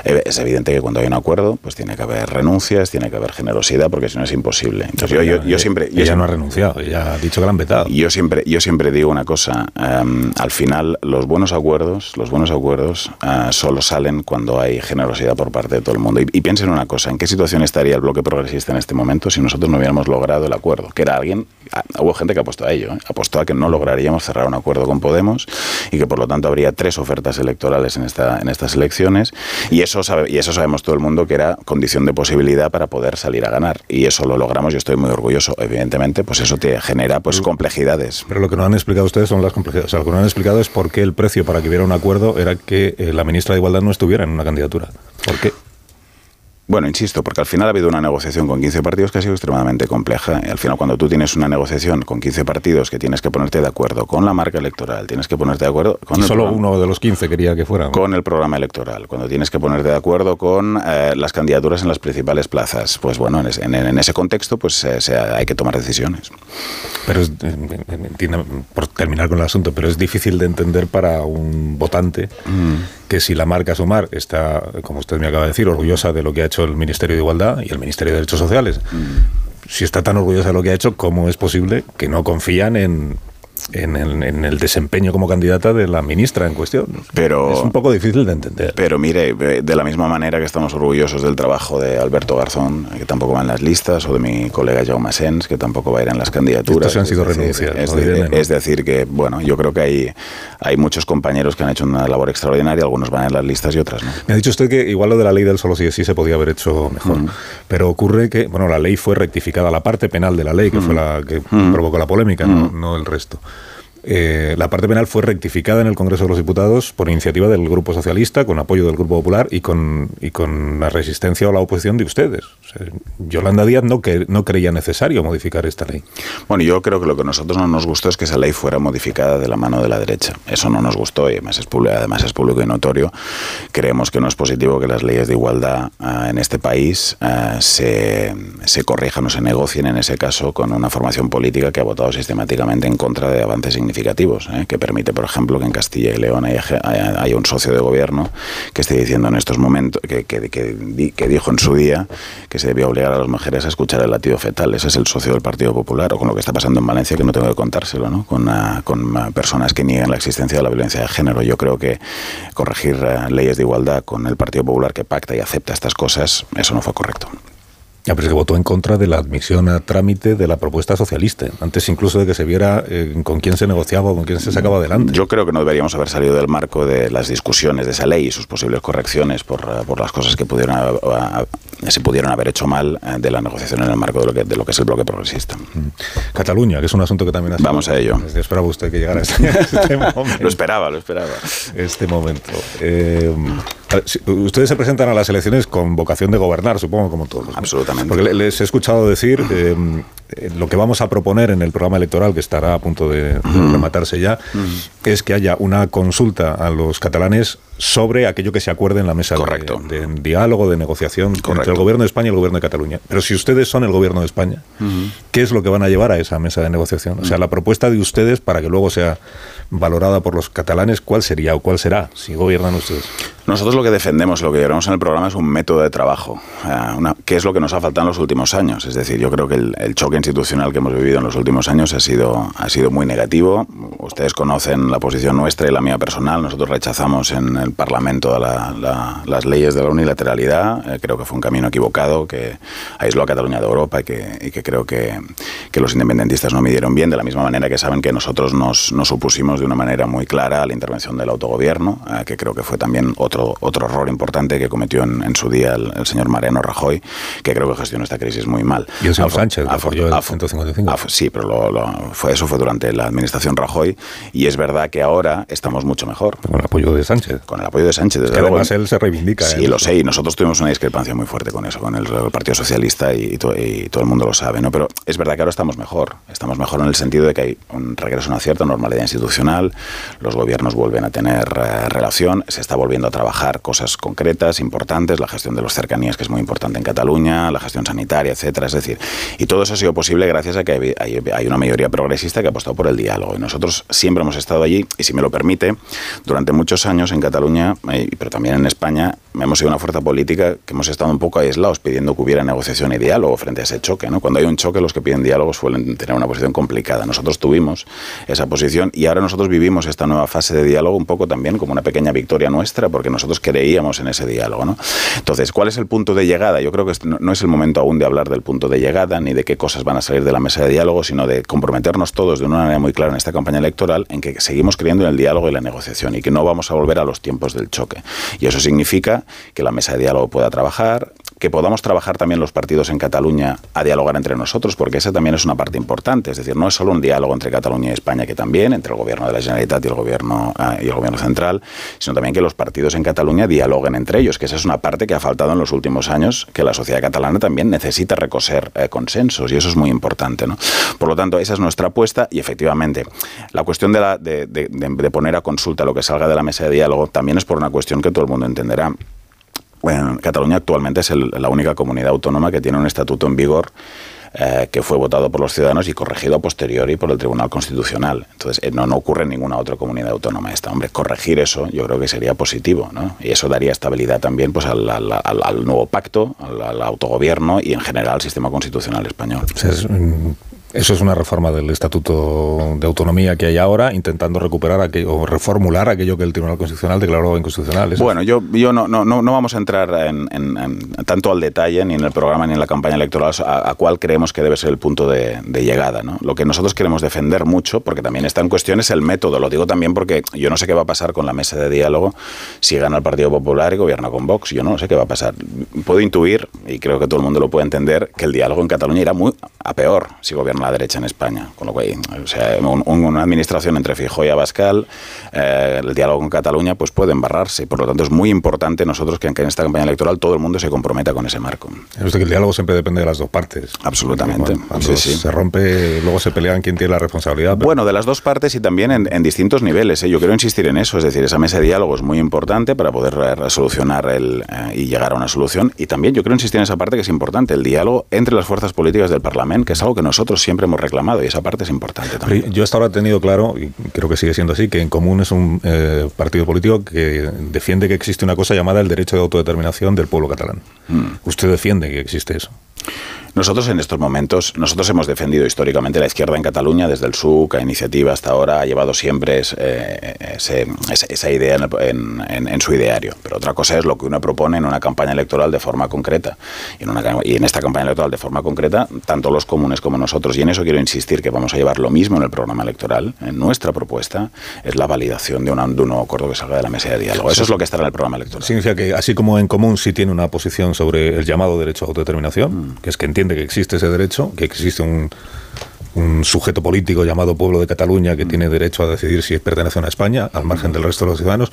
Es evidente que cuando hay un acuerdo, pues tiene que haber renuncias, tiene que haber generosidad, porque si no es imposible. Entonces, yo, yo- yo Ella- siempre... yo Ella siempre- no ha renunciado, ella ha dicho que la han vetado. yo siempre, yo siempre digo una cosa, em, al final los buenos acuerdos, los buenos acuerdos ah, solo salen cuando hay generosidad por parte de todo el mundo. Y, y piensen una cosa, ¿en qué situación estaría el bloque progresista en este momento si nosotros no hubiéramos logrado el acuerdo? Que era alguien, ah, hubo gente que apostó a ello, ¿eh? apostó a que no lograríamos cerrar un acuerdo con Podemos y que por lo tanto habría tres ofertas electorales en, esta, en estas elecciones y eso, sabe, y eso sabemos todo el mundo que era condición de posibilidad para poder salir a ganar. Y eso lo logramos, yo estoy muy orgulloso, evidentemente, pues eso te genera pues complejidades. Pero lo que no han explicado ustedes son las complejidades. O sea, explicado es por qué el precio para que hubiera un acuerdo era que eh, la ministra de Igualdad no estuviera en una candidatura. ¿Por qué? Bueno, insisto, porque al final ha habido una negociación con 15 partidos que ha sido extremadamente compleja. Y al final, cuando tú tienes una negociación con 15 partidos que tienes que ponerte de acuerdo con la marca electoral, tienes que ponerte de acuerdo con Y el solo programa- uno de los 15 quería que fuera. ¿no? con el programa electoral, cuando tienes que ponerte de acuerdo con eh, las candidaturas en las principales plazas, pues bueno, en ese, en- en ese contexto pues eh, se- hay que tomar decisiones. Pero es, por terminar con el asunto, pero es difícil de entender para un votante que si la marca Sumar está, como usted me acaba de decir, orgullosa de lo que ha hecho el Ministerio de Igualdad y el Ministerio de Derechos Sociales, si está tan orgullosa de lo que ha hecho, ¿cómo es posible que no confían en, en el, en el desempeño como candidata de la ministra en cuestión? Pero, es un poco difícil de entender. Pero mire, eh, de la misma manera que estamos orgullosos del trabajo de Alberto Garzón, que tampoco va en las listas, o de mi colega Jaume Sens, que tampoco va a ir en las candidaturas. Estos han es sido decir, renuncias, Es, ¿no? de- Irene, ¿no? es decir, que, bueno, yo creo que hay, hay muchos compañeros que han hecho una labor extraordinaria, algunos van en las listas y otras no. Me ha dicho usted que igual lo de la ley del solo sí es sí se podía haber hecho mejor. Pero ocurre que, bueno, la ley fue rectificada, la parte penal de la ley, que fue la que provocó la polémica, no, no el resto. Eh, la parte penal fue rectificada en el Congreso de los Diputados por iniciativa del Grupo Socialista, con apoyo del Grupo Popular y con, y con la resistencia o la oposición de ustedes. Yolanda Díaz no, que, no creía necesario modificar esta ley. Bueno, yo creo que lo que a nosotros no nos gustó es que esa ley fuera modificada de la mano de la derecha. Eso no nos gustó y además es público, además es público y notorio. Creemos que no es positivo que las leyes de igualdad eh, en este país eh, se, se corrijan o se negocien, en ese caso, con una formación política que ha votado sistemáticamente en contra de avances significativos ¿eh? que permite, por ejemplo, que en Castilla y León haya, un socio de gobierno que esté diciendo en estos momentos, que, que, que, dijo en su día que se debía obligar a las mujeres a escuchar el latido fetal. Ese es el socio del Partido Popular, o con lo que está pasando en Valencia, que no tengo que contárselo, ¿no? con, ah, ah, personas que niegan la existencia de la violencia de género. Yo creo que corregir ah, leyes de igualdad con el Partido Popular que pacta y acepta estas cosas, eso no fue correcto. Ya, pero es que votó en contra de la admisión a trámite de la propuesta socialista, antes incluso de que se viera eh, con quién se negociaba o con quién se sacaba adelante. Yo creo que no deberíamos haber salido del marco de las discusiones de esa ley y sus posibles correcciones por, eh, por las cosas que pudieron se pudieron haber hecho mal eh, de la negociación en el marco de lo que, de lo que es el bloque progresista. Mm. Cataluña, que es un asunto que también... Vamos a ello. Esperaba usted que llegara este, (laughs) este (laughs) momento. lo esperaba, lo esperaba. Este momento. Ustedes se presentan a las elecciones con vocación de gobernar, supongo, como todos. Absolutamente. Porque les he escuchado decir eh, lo que vamos a proponer en el programa electoral, que estará a punto de, rematarse ya, es que haya una consulta a los catalanes sobre aquello que se acuerde en la mesa De, diálogo, de negociación entre el gobierno de España y el gobierno de Cataluña. Pero si ustedes son el gobierno de España, ¿qué es lo que van a llevar a esa mesa de negociación? O sea, la propuesta de ustedes para que luego sea valorada por los catalanes, ¿cuál sería o cuál será si gobiernan ustedes? Nosotros lo que defendemos, lo que llevamos en el programa es un método de trabajo, una, que es lo que nos ha faltado en los últimos años. Es decir, yo creo que el, choque institucional que hemos vivido en los últimos años ha sido, ha sido muy negativo. Ustedes conocen la posición nuestra y la mía personal. Nosotros rechazamos en el Parlamento las leyes de la unilateralidad. Eh, creo que fue un camino equivocado que aisló a Cataluña de Europa y que, creo que, los independentistas no midieron bien, de la misma manera que saben que nosotros nos, nos opusimos de una manera muy clara a la intervención del autogobierno, eh, que creo que fue también otro, otro error importante que cometió en, su día el, señor Mariano Rajoy, que creo que gestionó esta crisis muy mal. Y el señor Sánchez, apoyó el 155. sí, pero fue, eso fue durante la administración Rajoy y es verdad que ahora estamos mucho mejor. Con el apoyo de Sánchez. Con el apoyo de Sánchez, desde que Además él se reivindica. Sí, lo sé, y nosotros tuvimos una discrepancia muy fuerte con eso, con el, Partido Socialista y, todo el mundo lo sabe, ¿no? Pero es verdad que ahora estamos mejor. Estamos mejor en el sentido de que hay un regreso a una cierta normalidad institucional, los gobiernos vuelven a tener eh, relación, se está volviendo a trabajar cosas concretas, importantes, la gestión de los cercanías, que es muy importante en Cataluña, la gestión sanitaria, etcétera. Es decir, y todo eso ha sido posible gracias a que hay, una mayoría progresista que ha apostado por el diálogo. Y nosotros siempre hemos estado allí, y si me lo permite, durante muchos años en Cataluña, eh, pero también en España, hemos sido una fuerza política que hemos estado un poco aislados pidiendo que hubiera negociación y diálogo frente a ese choque. ¿no? Cuando hay un choque, los que piden diálogo suelen tener una posición complicada. Nosotros tuvimos esa posición y ahora nosotros vivimos esta nueva fase de diálogo un poco también como una pequeña victoria nuestra, porque nosotros creíamos en ese diálogo. ¿no? Entonces, ¿cuál es el punto de llegada? Yo creo que no es el momento aún de hablar del punto de llegada ni de qué cosas van a salir de la mesa de diálogo, sino de comprometernos todos de una manera muy clara en esta campaña electoral en que seguimos creyendo en el diálogo y la negociación y que no vamos a volver a los tiempos del choque. Y eso significa que la mesa de diálogo pueda trabajar, que podamos trabajar también los partidos en Cataluña a dialogar entre nosotros, porque esa también es una parte importante. Es decir, no es solo un diálogo entre Cataluña y España, que también, entre el gobierno de la Generalitat y el gobierno, ah, y el gobierno central, sino también que los partidos en Cataluña dialoguen entre ellos, que esa es una parte que ha faltado en los últimos años, que la sociedad catalana también necesita recoser eh, consensos, y eso es muy importante. ¿no? Por lo tanto, esa es nuestra apuesta, y efectivamente, la cuestión de, la, de, poner a consulta lo que salga de la mesa de diálogo también es por una cuestión que todo el mundo entenderá bueno, Cataluña actualmente es la única comunidad autónoma que tiene un estatuto en vigor eh, que fue votado por los ciudadanos y corregido a posteriori por el Tribunal Constitucional. Entonces, eh, no, no ocurre en ninguna otra comunidad autónoma esta. Hombre, corregir eso yo creo que sería positivo, ¿no? Y eso daría estabilidad también pues, al, al, nuevo pacto, al, autogobierno y en general al sistema constitucional español. Eso es una reforma del Estatuto de Autonomía que hay ahora, intentando recuperar aquello, o reformular aquello que el Tribunal Constitucional declaró inconstitucional. Bueno, yo, yo no, no, no, vamos a entrar en, tanto al detalle, ni en el programa, ni en la campaña electoral, a, cuál creemos que debe ser el punto de, llegada. ¿no? Lo que nosotros queremos defender mucho, porque también está en cuestión, es el método. Lo digo también porque yo no sé qué va a pasar con la mesa de diálogo si gana el Partido Popular y gobierna con Vox. Yo no sé qué va a pasar. Puedo intuir, y creo que todo el mundo lo puede entender, que el diálogo en Cataluña irá muy a peor si gobierna la derecha en España. Con lo cual, o sea, una administración entre Fijó y Abascal, eh, el diálogo con Cataluña, pues puede embarrarse. Por lo tanto, es muy importante nosotros que, en esta campaña electoral todo el mundo se comprometa con ese marco. Es que el diálogo siempre depende de las dos partes. Absolutamente. Cuando se rompe, luego se pelean quién tiene la responsabilidad. Bueno, de las dos partes y también en, distintos niveles. ¿eh? Yo quiero insistir en eso. Es decir, esa mesa de diálogo es muy importante para poder solucionar el, eh, y llegar a una solución. Y también yo quiero insistir en esa parte que es importante, el diálogo entre las fuerzas políticas del Parlamento, que es algo que nosotros siempre hemos reclamado y esa parte es importante también. yo hasta ahora he tenido claro, y creo que sigue siendo así, que en común es un eh, partido político que defiende que existe una cosa llamada el derecho de autodeterminación del pueblo catalán. Mm. Usted defiende que existe eso. Nosotros en estos momentos, nosotros hemos defendido históricamente la izquierda en Cataluña, desde el SUC a Iniciativa hasta ahora, ha llevado siempre esa idea en, su ideario. Pero otra cosa es lo que uno propone en una campaña electoral de forma concreta. Y en, una, y en esta campaña electoral de forma concreta, tanto los comunes como nosotros, y en eso quiero insistir que vamos a llevar lo mismo en el programa electoral, en nuestra propuesta, es la validación de, un nuevo acuerdo que salga de la mesa de diálogo. Eso es lo que estará en el programa electoral. Significa que así como en común sí tiene una posición sobre el llamado derecho a autodeterminación, mm. que es que entiende que existe ese derecho, que existe un, un sujeto político llamado Pueblo de Cataluña que mm. tiene derecho a decidir si pertenece a España, al margen del resto de los ciudadanos.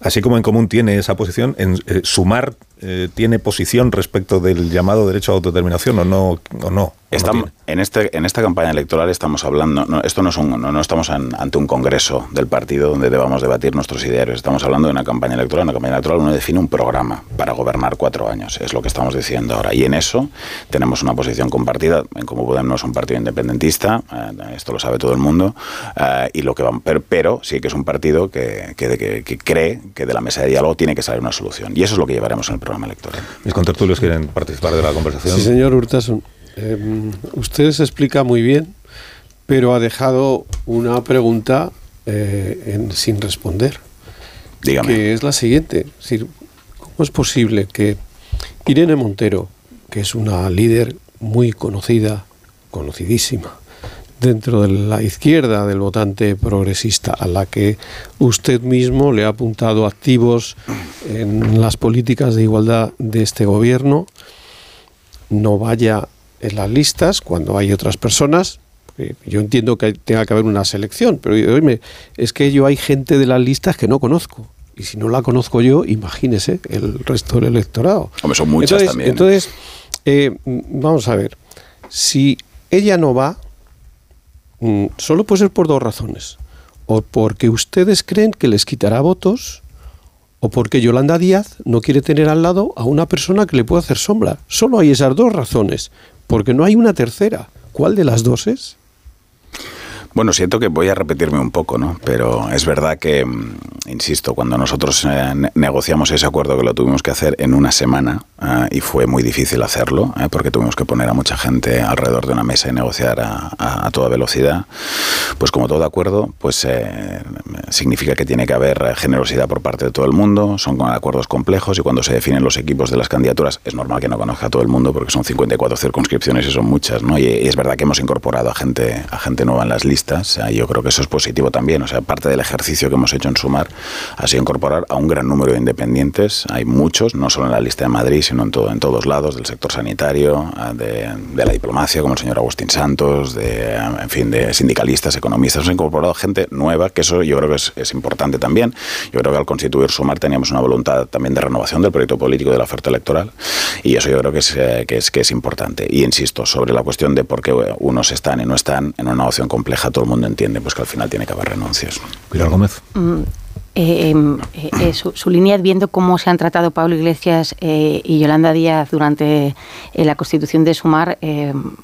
Así como en común tiene esa posición, en eh, sumar eh, tiene posición respecto del llamado derecho a autodeterminación o no. O no Estamos, en, este, en esta campaña electoral estamos hablando, no, esto no, es un, no, estamos ante un congreso del partido donde debamos debatir nuestros idearios, estamos hablando de una campaña electoral. En una campaña electoral uno define un programa para gobernar cuatro años, es lo que estamos diciendo ahora. Y en eso tenemos una posición compartida, en cómo Podemos es un partido independentista, eh, esto lo sabe todo el mundo, eh, y lo que va, pero, pero, sí que es un partido que, que, que, cree que de la mesa de diálogo tiene que salir una solución. Y eso es lo que llevaremos en el programa electoral. Mis contertulios quieren participar de la conversación. Sí, señor Hurtasun. Eh, usted se explica muy bien, pero ha dejado una pregunta eh, sin responder. Dígame. Que es la siguiente. ¿Cómo es posible que Irene Montero, que es una líder muy conocida, conocidísima, dentro de la izquierda del votante progresista, a la que usted mismo le ha apuntado activos en las políticas de igualdad de este gobierno, no vaya en las listas cuando hay otras personas. Yo entiendo que tenga que haber una selección, pero oíme, es que yo hay gente de las listas que no conozco. Y si no la conozco yo, imagínese el resto del electorado. Hombre, son muchas entonces, también. Entonces, eh, vamos a ver. Si ella no va, solo puede ser por dos razones. O porque ustedes creen que les quitará votos, o porque Yolanda Díaz no quiere tener al lado a una persona que le pueda hacer sombra. Solo hay esas dos razones porque no hay una tercera. ¿Cuál de las dos es? Bueno, siento que voy a repetirme un poco, ¿no? Pero es verdad que, mm, insisto, cuando nosotros eh, negociamos ese acuerdo que lo tuvimos que hacer en una semana eh, y fue muy difícil hacerlo, eh, porque tuvimos que poner a mucha gente alrededor de una mesa y negociar a, toda velocidad, pues como todo acuerdo, pues significa que tiene que haber generosidad por parte de todo el mundo, son acuerdos complejos y cuando se definen los equipos de las candidaturas es normal que no conozca a todo el mundo porque son 54 circunscripciones y son muchas, ¿no? Y, y es verdad que hemos incorporado a gente, a gente nueva en las listas yo creo que eso es positivo también. O sea, parte del ejercicio que hemos hecho en Sumar ha sido incorporar a un gran número de independientes. Hay muchos, no solo en la lista de Madrid, sino en, todo, en todos lados, del sector sanitario, de, la diplomacia, como el señor Agustín Santos, de, en fin, de sindicalistas, economistas. Hemos incorporado gente nueva, que eso yo creo que es, importante también. Yo creo que al constituir Sumar teníamos una voluntad también de renovación del proyecto político de la oferta electoral y eso yo creo que es, eh, que es, que es importante. Y insisto, sobre la cuestión de por qué unos están y no están en una opción compleja todo el mundo entiende pues que al final tiene que haber renuncias. Pilar Gómez. Mm, eh, em, eh, eh, su, línea viendo cómo se han tratado Pablo Iglesias y Yolanda Díaz durante la constitución de Sumar,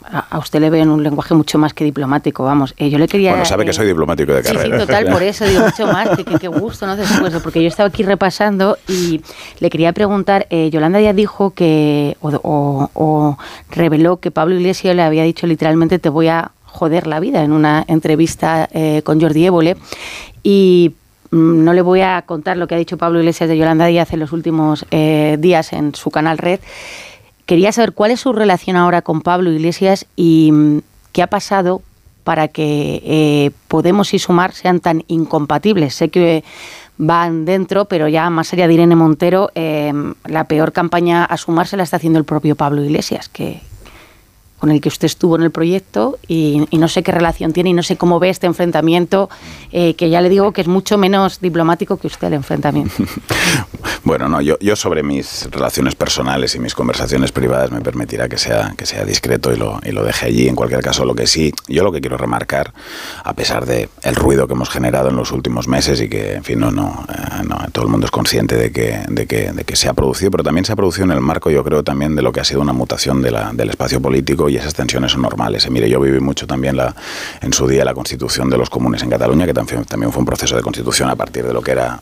a, usted le veo en un lenguaje mucho más que diplomático, vamos. yo le quería... Bueno, sabe que soy diplomático de carrera. Sí, total, por (laughs) eso digo mucho más, que, qué gusto, ¿no? Después, porque yo estaba aquí repasando y le quería preguntar, Yolanda Díaz dijo que, o, o reveló que Pablo Iglesias le había dicho literalmente te voy a joder la vida en una entrevista eh, con Jordi Évole y mm, no le voy a contar lo que ha dicho Pablo Iglesias de Yolanda Díaz en los últimos eh, días en su canal Red. Quería saber cuál es su relación ahora con Pablo Iglesias y mm, qué ha pasado para que eh, Podemos y Sumar sean tan incompatibles. Sé que van dentro, pero ya más allá de Irene Montero, la peor campaña a Sumar se la está haciendo el propio Pablo Iglesias. que con el que usted estuvo en el proyecto y, y no sé qué relación tiene y no sé cómo ve este enfrentamiento, eh, que ya le digo que es mucho menos diplomático que usted el enfrentamiento. (laughs) Bueno, no, yo, yo sobre mis relaciones personales y mis conversaciones privadas me permitirá que sea, que sea discreto y lo, y lo deje allí. En cualquier caso, lo que sí, yo lo que quiero remarcar, a pesar de el ruido que hemos generado en los últimos meses y que, en fin, no, no, eh, no todo el mundo es consciente de que, de, que, de que se ha producido, pero también se ha producido en el marco, yo creo, también de lo que ha sido una mutación de la, del espacio político y esas tensiones son normales. Eh, mire, yo viví mucho también en su día la constitución de los comunes en Cataluña, que también, fue un proceso de constitución a partir de lo que era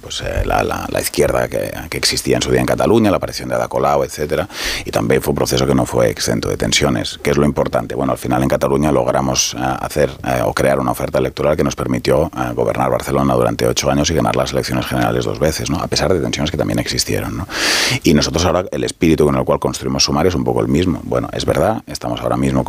pues, eh, la, izquierda que, existía en su día en Cataluña, la aparición de Ada Colau, etcétera, y también fue un proceso que no fue exento de tensiones. ¿Qué es lo importante? Bueno, al final en Cataluña logramos uh, hacer o crear una oferta electoral que nos permitió gobernar Barcelona durante ocho años y ganar las elecciones generales dos veces, ¿no? A pesar de tensiones que también existieron. Y nosotros ahora el espíritu con el cual construimos Sumar es un poco el mismo. Bueno, es verdad, estamos ahora mismo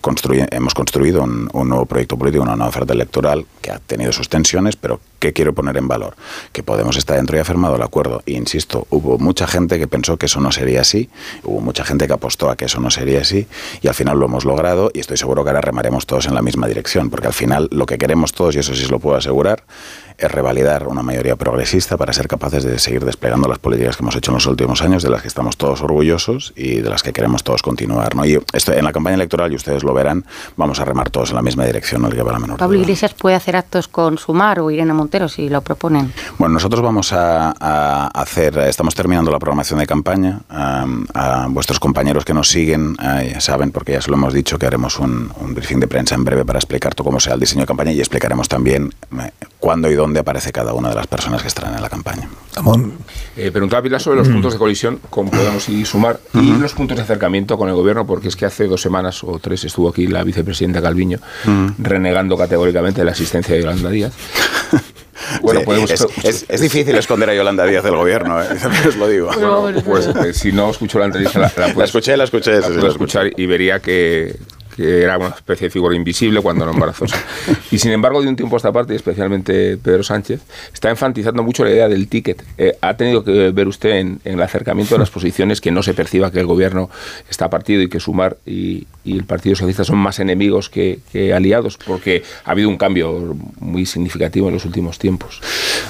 construy hemos construido un, un nuevo proyecto político, una nueva oferta electoral que ha tenido sus tensiones, pero ¿qué quiero poner en valor? Que Podemos está dentro y ha firmado el acuerdo. Y insisto, hubo mucha gente que pensó que eso no sería así, hubo mucha gente que apostó a que eso no sería así, y al final lo hemos logrado y estoy seguro que ahora remaremos todos en la misma dirección, porque al final lo que queremos todos, y eso sí os lo puedo asegurar, es revalidar una mayoría progresista para ser capaces de seguir desplegando las políticas que hemos hecho en los últimos años, de las que estamos todos orgullosos y de las que queremos todos continuar. ¿no? Y esto en la campaña electoral, y ustedes lo verán, vamos a remar todos en la misma dirección, no le lleva la menor Pablo Iglesias puede hacer actos con Sumar o Irene Montero si lo proponen. Bueno, nosotros vamos a, a hacer, estamos terminando la programación de campaña. A, a vuestros compañeros que nos siguen ya saben, porque ya se lo hemos dicho, que haremos un, un briefing de prensa en breve para explicar todo cómo sea el diseño de campaña y explicaremos también cuándo y dónde aparece cada una de las personas que estarán en la campaña. Eh, preguntaba Pilar sobre los puntos de colisión con Podemos y Sumar uh -huh. y los puntos de acercamiento con el gobierno, porque es que hace dos semanas o tres estuvo aquí la vicepresidenta Calviño uh -huh. renegando categóricamente la asistencia de Yolanda Díaz. (laughs) Bueno, sí, podemos... es, es, es, difícil esconder a Yolanda Díaz del gobierno, ¿eh? (laughs) os lo digo. Bueno, pues eh, si no escuchó la entrevista, la, la, la escuché, la escuché. La, sí, la escuchar y vería que, que era una especie de figura invisible cuando era embarazosa. (laughs) y sin embargo, de un tiempo a esta parte, especialmente Pedro Sánchez, está enfatizando mucho la idea del ticket. Eh, ha tenido que ver usted en, en, el acercamiento de las (laughs) posiciones que no se perciba que el gobierno está partido y que Sumar y, y el Partido Socialista son más enemigos que, que, aliados, porque ha habido un cambio muy significativo en los últimos tiempos.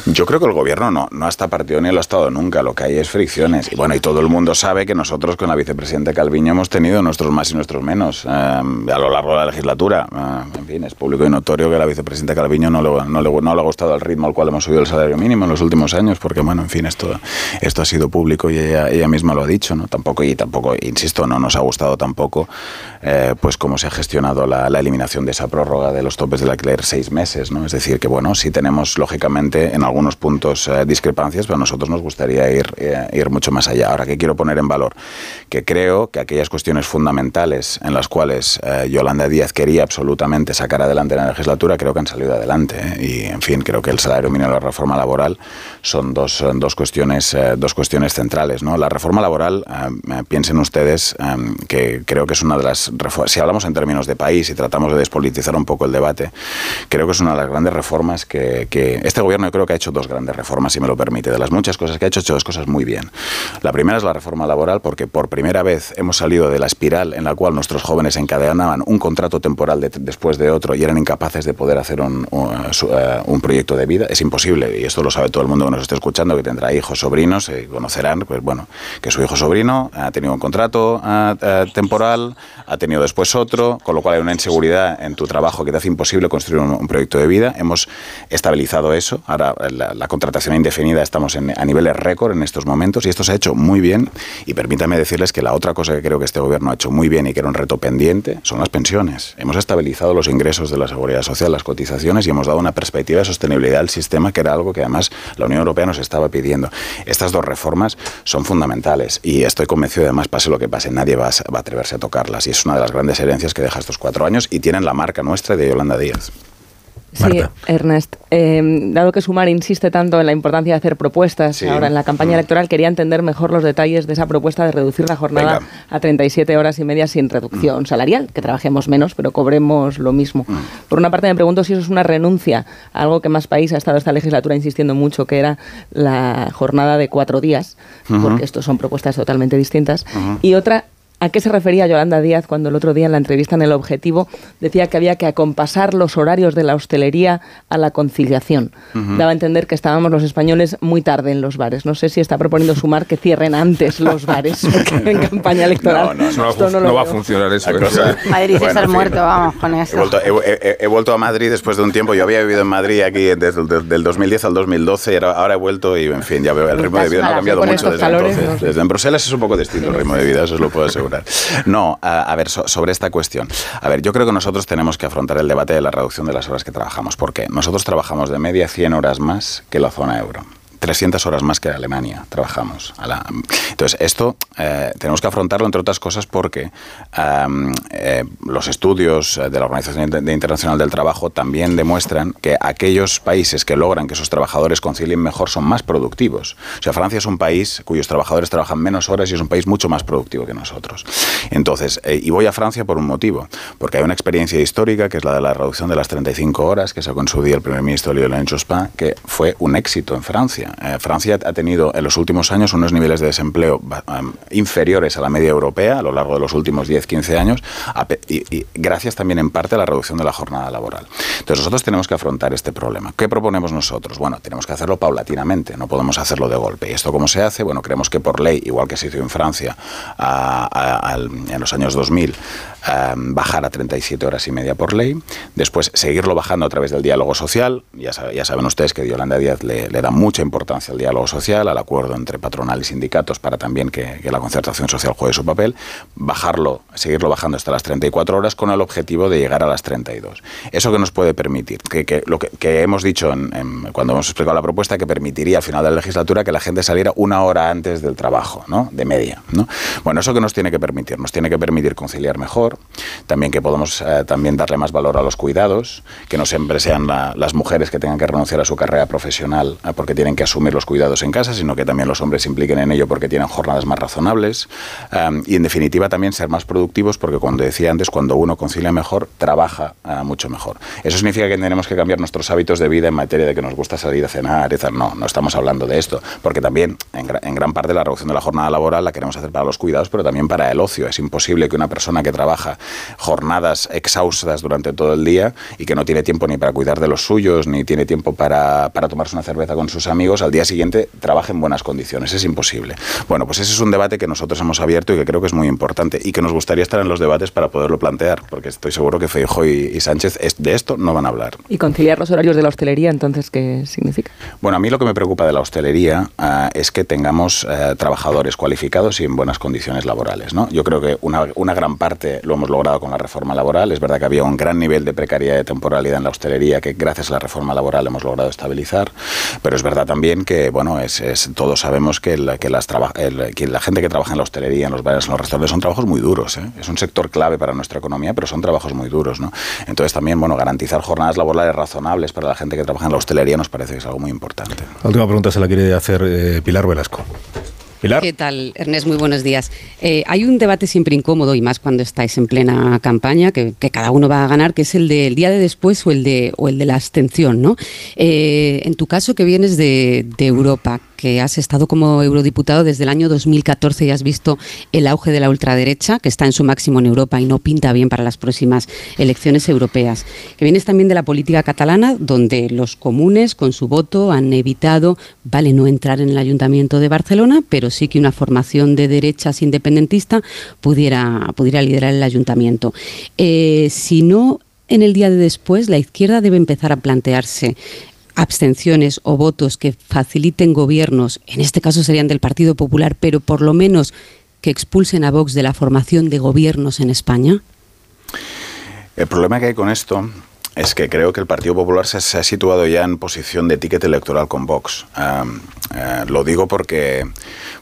Yo creo que el gobierno no, no está partido ni lo ha estado nunca, lo que hay es fricciones. Y bueno, y todo el mundo sabe que nosotros con la vicepresidenta Calviño hemos tenido nuestros más y nuestros menos. Eh, a lo largo de la legislatura. Uh, en fin, es público y notorio que la vicepresidenta Calviño no le, no, le, no le ha gustado el ritmo al cual hemos subido el salario mínimo en los últimos años, porque, bueno, en fin, esto, esto ha sido público y ella, ella misma lo ha dicho, ¿no? Tampoco, y tampoco, insisto, no nos ha gustado tampoco, eh, pues, cómo se ha gestionado la, eliminación de esa prórroga de los topes del alquiler seis meses, ¿no? Es decir, que, bueno, sí tenemos, lógicamente, en algunos puntos eh, discrepancias, pero a nosotros nos gustaría ir, eh, ir mucho más allá. Ahora, ¿qué quiero poner en valor? Que creo que aquellas cuestiones fundamentales en las cuales eh, Yolanda Díaz quería absolutamente sacar adelante la legislatura, creo que han salido adelante. ¿eh? Y, en fin, creo que el salario mínimo y la reforma laboral son dos, son dos, cuestiones, eh, dos cuestiones centrales. ¿no? La reforma laboral, eh, piensen ustedes que creo que es una de las reformas, si hablamos en términos de país y tratamos de despolitizar un poco el debate, creo que es una de las grandes reformas que, este gobierno yo creo que ha hecho dos grandes reformas, si me lo permite. De las muchas cosas que ha hecho, ha hecho dos cosas muy bien. La primera es la reforma laboral, porque por primera vez hemos salido de la espiral en la cual nuestros jóvenes un contrato temporal de, después de otro y eran incapaces de poder hacer un, un, uh, un, proyecto de vida. Es imposible, y esto lo sabe todo el mundo que nos esté escuchando, que tendrá hijos, sobrinos, eh, conocerán, pues bueno, que su hijo sobrino ha tenido un contrato uh, temporal, ha tenido después otro, con lo cual hay una inseguridad en tu trabajo que te hace imposible construir un, proyecto de vida. Hemos estabilizado eso, ahora la, la contratación indefinida estamos en, a niveles récord en estos momentos y esto se ha hecho muy bien y permítanme decirles que la otra cosa que creo que este gobierno ha hecho muy bien y que era un reto pendiente son las pensiones. Hemos estabilizado los ingresos de la seguridad social, las cotizaciones y hemos dado una perspectiva de sostenibilidad del sistema que era algo que además la Unión Europea nos estaba pidiendo. Estas dos reformas son fundamentales y estoy convencido de además pase lo que pase, nadie va a, va a atreverse a tocarlas y es una de las grandes herencias que deja estos cuatro años y tienen la marca nuestra de Yolanda Díaz. Marta. Sí, Ernest. Eh, dado que Sumar insiste tanto en la importancia de hacer propuestas sí. ahora en la campaña mm. electoral, quería entender mejor los detalles de esa propuesta de reducir la jornada Venga. a 37 horas y media sin reducción mm. salarial, que trabajemos menos, pero cobremos lo mismo. Mm. Por una parte, me pregunto si eso es una renuncia a algo que más país ha estado esta legislatura insistiendo mucho, que era la jornada de cuatro días, uh -huh. porque estos son propuestas totalmente distintas. Uh -huh. Y otra, ¿A qué se refería Yolanda Díaz cuando el otro día en la entrevista en El Objetivo decía que había que acompasar los horarios de la hostelería a la conciliación? Daba a entender que estábamos los españoles muy tarde en los bares. No sé si está proponiendo sumar que cierren antes los bares en (laughs) campaña electoral. No, no, esto no, va a funcionar eso. ¿eh? Madrid Bueno, en fin, muerto, no. vamos con He eso. vuelto, he- he- he vuelto a Madrid después de un tiempo. Yo había vivido en Madrid aquí desde el del 2010 al 2012 y ahora, he vuelto y, en fin, ya veo, el ritmo de vida no ha cambiado mucho desde calores, entonces. no. Desde en Bruselas es un poco distinto el ritmo de vida, eso os lo puedo asegurar. No, a, ver, so- sobre esta cuestión. A ver, yo creo que nosotros tenemos que afrontar el debate de la reducción de las horas que trabajamos. ¿Por qué? Nosotros trabajamos de media 100 horas más que la zona euro. 300 horas más que Alemania trabajamos. A la- Entonces, esto eh, tenemos que afrontarlo, entre otras cosas, porque eh, los estudios eh, de la Organización Internacional del Trabajo también demuestran que aquellos países que logran que sus trabajadores concilien mejor son más productivos. O sea, Francia es un país cuyos trabajadores trabajan menos horas y es un país mucho más productivo que nosotros. Entonces, y voy a Francia por un motivo, porque hay una experiencia histórica que es la de la reducción de las 35 horas que sacó en su día el primer ministro Lionel Jospin, que fue un éxito en Francia. Eh, Francia ha tenido en los últimos años unos niveles de desempleo inferiores a la media europea a lo largo de los últimos 10-15 años, y, gracias también en parte a la reducción de la jornada laboral. Entonces nosotros tenemos que afrontar este problema. ¿Qué proponemos nosotros? Bueno, tenemos que hacerlo paulatinamente, no podemos hacerlo de golpe. ¿Y esto cómo se hace? Bueno, creemos que por ley, igual que se hizo en Francia a- en los años 2000, am, bajar a 37 horas y media por ley, después seguirlo bajando a través del diálogo social, ya saben ustedes que Yolanda Díaz le, le da mucha importancia al diálogo social, al acuerdo entre patronal y sindicatos para también que, la concertación social juegue su papel, bajarlo, seguirlo bajando hasta las 34 horas con el objetivo de llegar a las 32. ¿Eso que nos puede permitir? Que, lo que, hemos dicho en- cuando hemos explicado la propuesta, que permitiría al final de la legislatura que la gente saliera una hora antes del trabajo, ¿no? De media, ¿no? Bueno, ¿eso que nos tiene que permitir? Nos tiene que permitir conciliar mejor, también que podamos eh, también darle más valor a los cuidados, que no siempre sean la- las mujeres que tengan que renunciar a su carrera profesional eh, porque tienen que asumir los cuidados en casa, sino que también los hombres se impliquen en ello porque tienen jornadas más razonables eh, y en definitiva también ser más productivos porque cuando decía antes, cuando uno concilia mejor, trabaja eh, mucho mejor. Eso significa que tenemos que cambiar nuestros hábitos de vida en materia de que nos gusta salir a cenar, etc. No, no estamos hablando de esto, porque también en, gra- en gran parte la reducción de la jornada laboral la queremos hacer para los cuidados, pero también para el ocio. Es imposible que una persona que trabaja jornadas exhaustas durante todo el día y que no tiene tiempo ni para cuidar de los suyos, ni tiene tiempo para, para tomarse una cerveza con sus amigos, al día siguiente trabaje en buenas condiciones. Es imposible. Bueno, pues ese es un debate que nosotros hemos abierto y que creo que es muy importante y que nos gustaría estar en los debates para poderlo plantear, porque estoy seguro que Feijóo y, y Sánchez es- de esto no van a hablar. ¿Y conciliar los horarios de la hostelería, entonces, qué significa? Bueno, a mí lo que me preocupa de la hostelería ah, es que tengamos eh, trabajadores cualificados y en buenas condiciones laborales. ¿no? Yo creo que una, una gran parte lo hemos logrado con la reforma laboral. Es verdad que había un gran nivel de precariedad y de temporalidad en la hostelería que gracias a la reforma laboral hemos logrado estabilizar. Pero es verdad también que, bueno, es, es- todos sabemos que, la, que, las el- que la gente que trabaja en la hostelería, en los bares, en los restaurantes, son trabajos muy duros. ¿eh? Es un sector clave para nuestra economía, pero son trabajos muy duros. ¿no? Entonces también, bueno, garantizar jornadas laborales razonables para la gente que trabaja en la hostelería nos parece que es algo muy importante. La última pregunta se la quiere hacer eh, Pilar Velasco. ¿Qué tal, Ernest? Muy buenos días. Eh, hay un debate siempre incómodo, y más cuando estáis en plena campaña, que, cada uno va a ganar, que es el del día de después o el de, o el de la abstención. ¿no? Eh, en tu caso, que vienes de Europa, que has estado como eurodiputado desde el año 2014 y has visto el auge de la ultraderecha, que está en su máximo en Europa y no pinta bien para las próximas elecciones europeas. Que vienes también de la política catalana, donde los comunes, con su voto, han evitado, vale, no entrar en el Ayuntamiento de Barcelona, pero sí que una formación de derechas independentista pudiera, pudiera liderar el Ayuntamiento. Eh, si no, en el día de después, la izquierda debe empezar a plantearse abstenciones o votos que faciliten gobiernos, en este caso serían del Partido Popular, pero por lo menos que expulsen a Vox de la formación de gobiernos en España? El problema que hay con esto es que creo que el Partido Popular se, ha situado ya en posición de ticket electoral con Vox. Eh, lo digo porque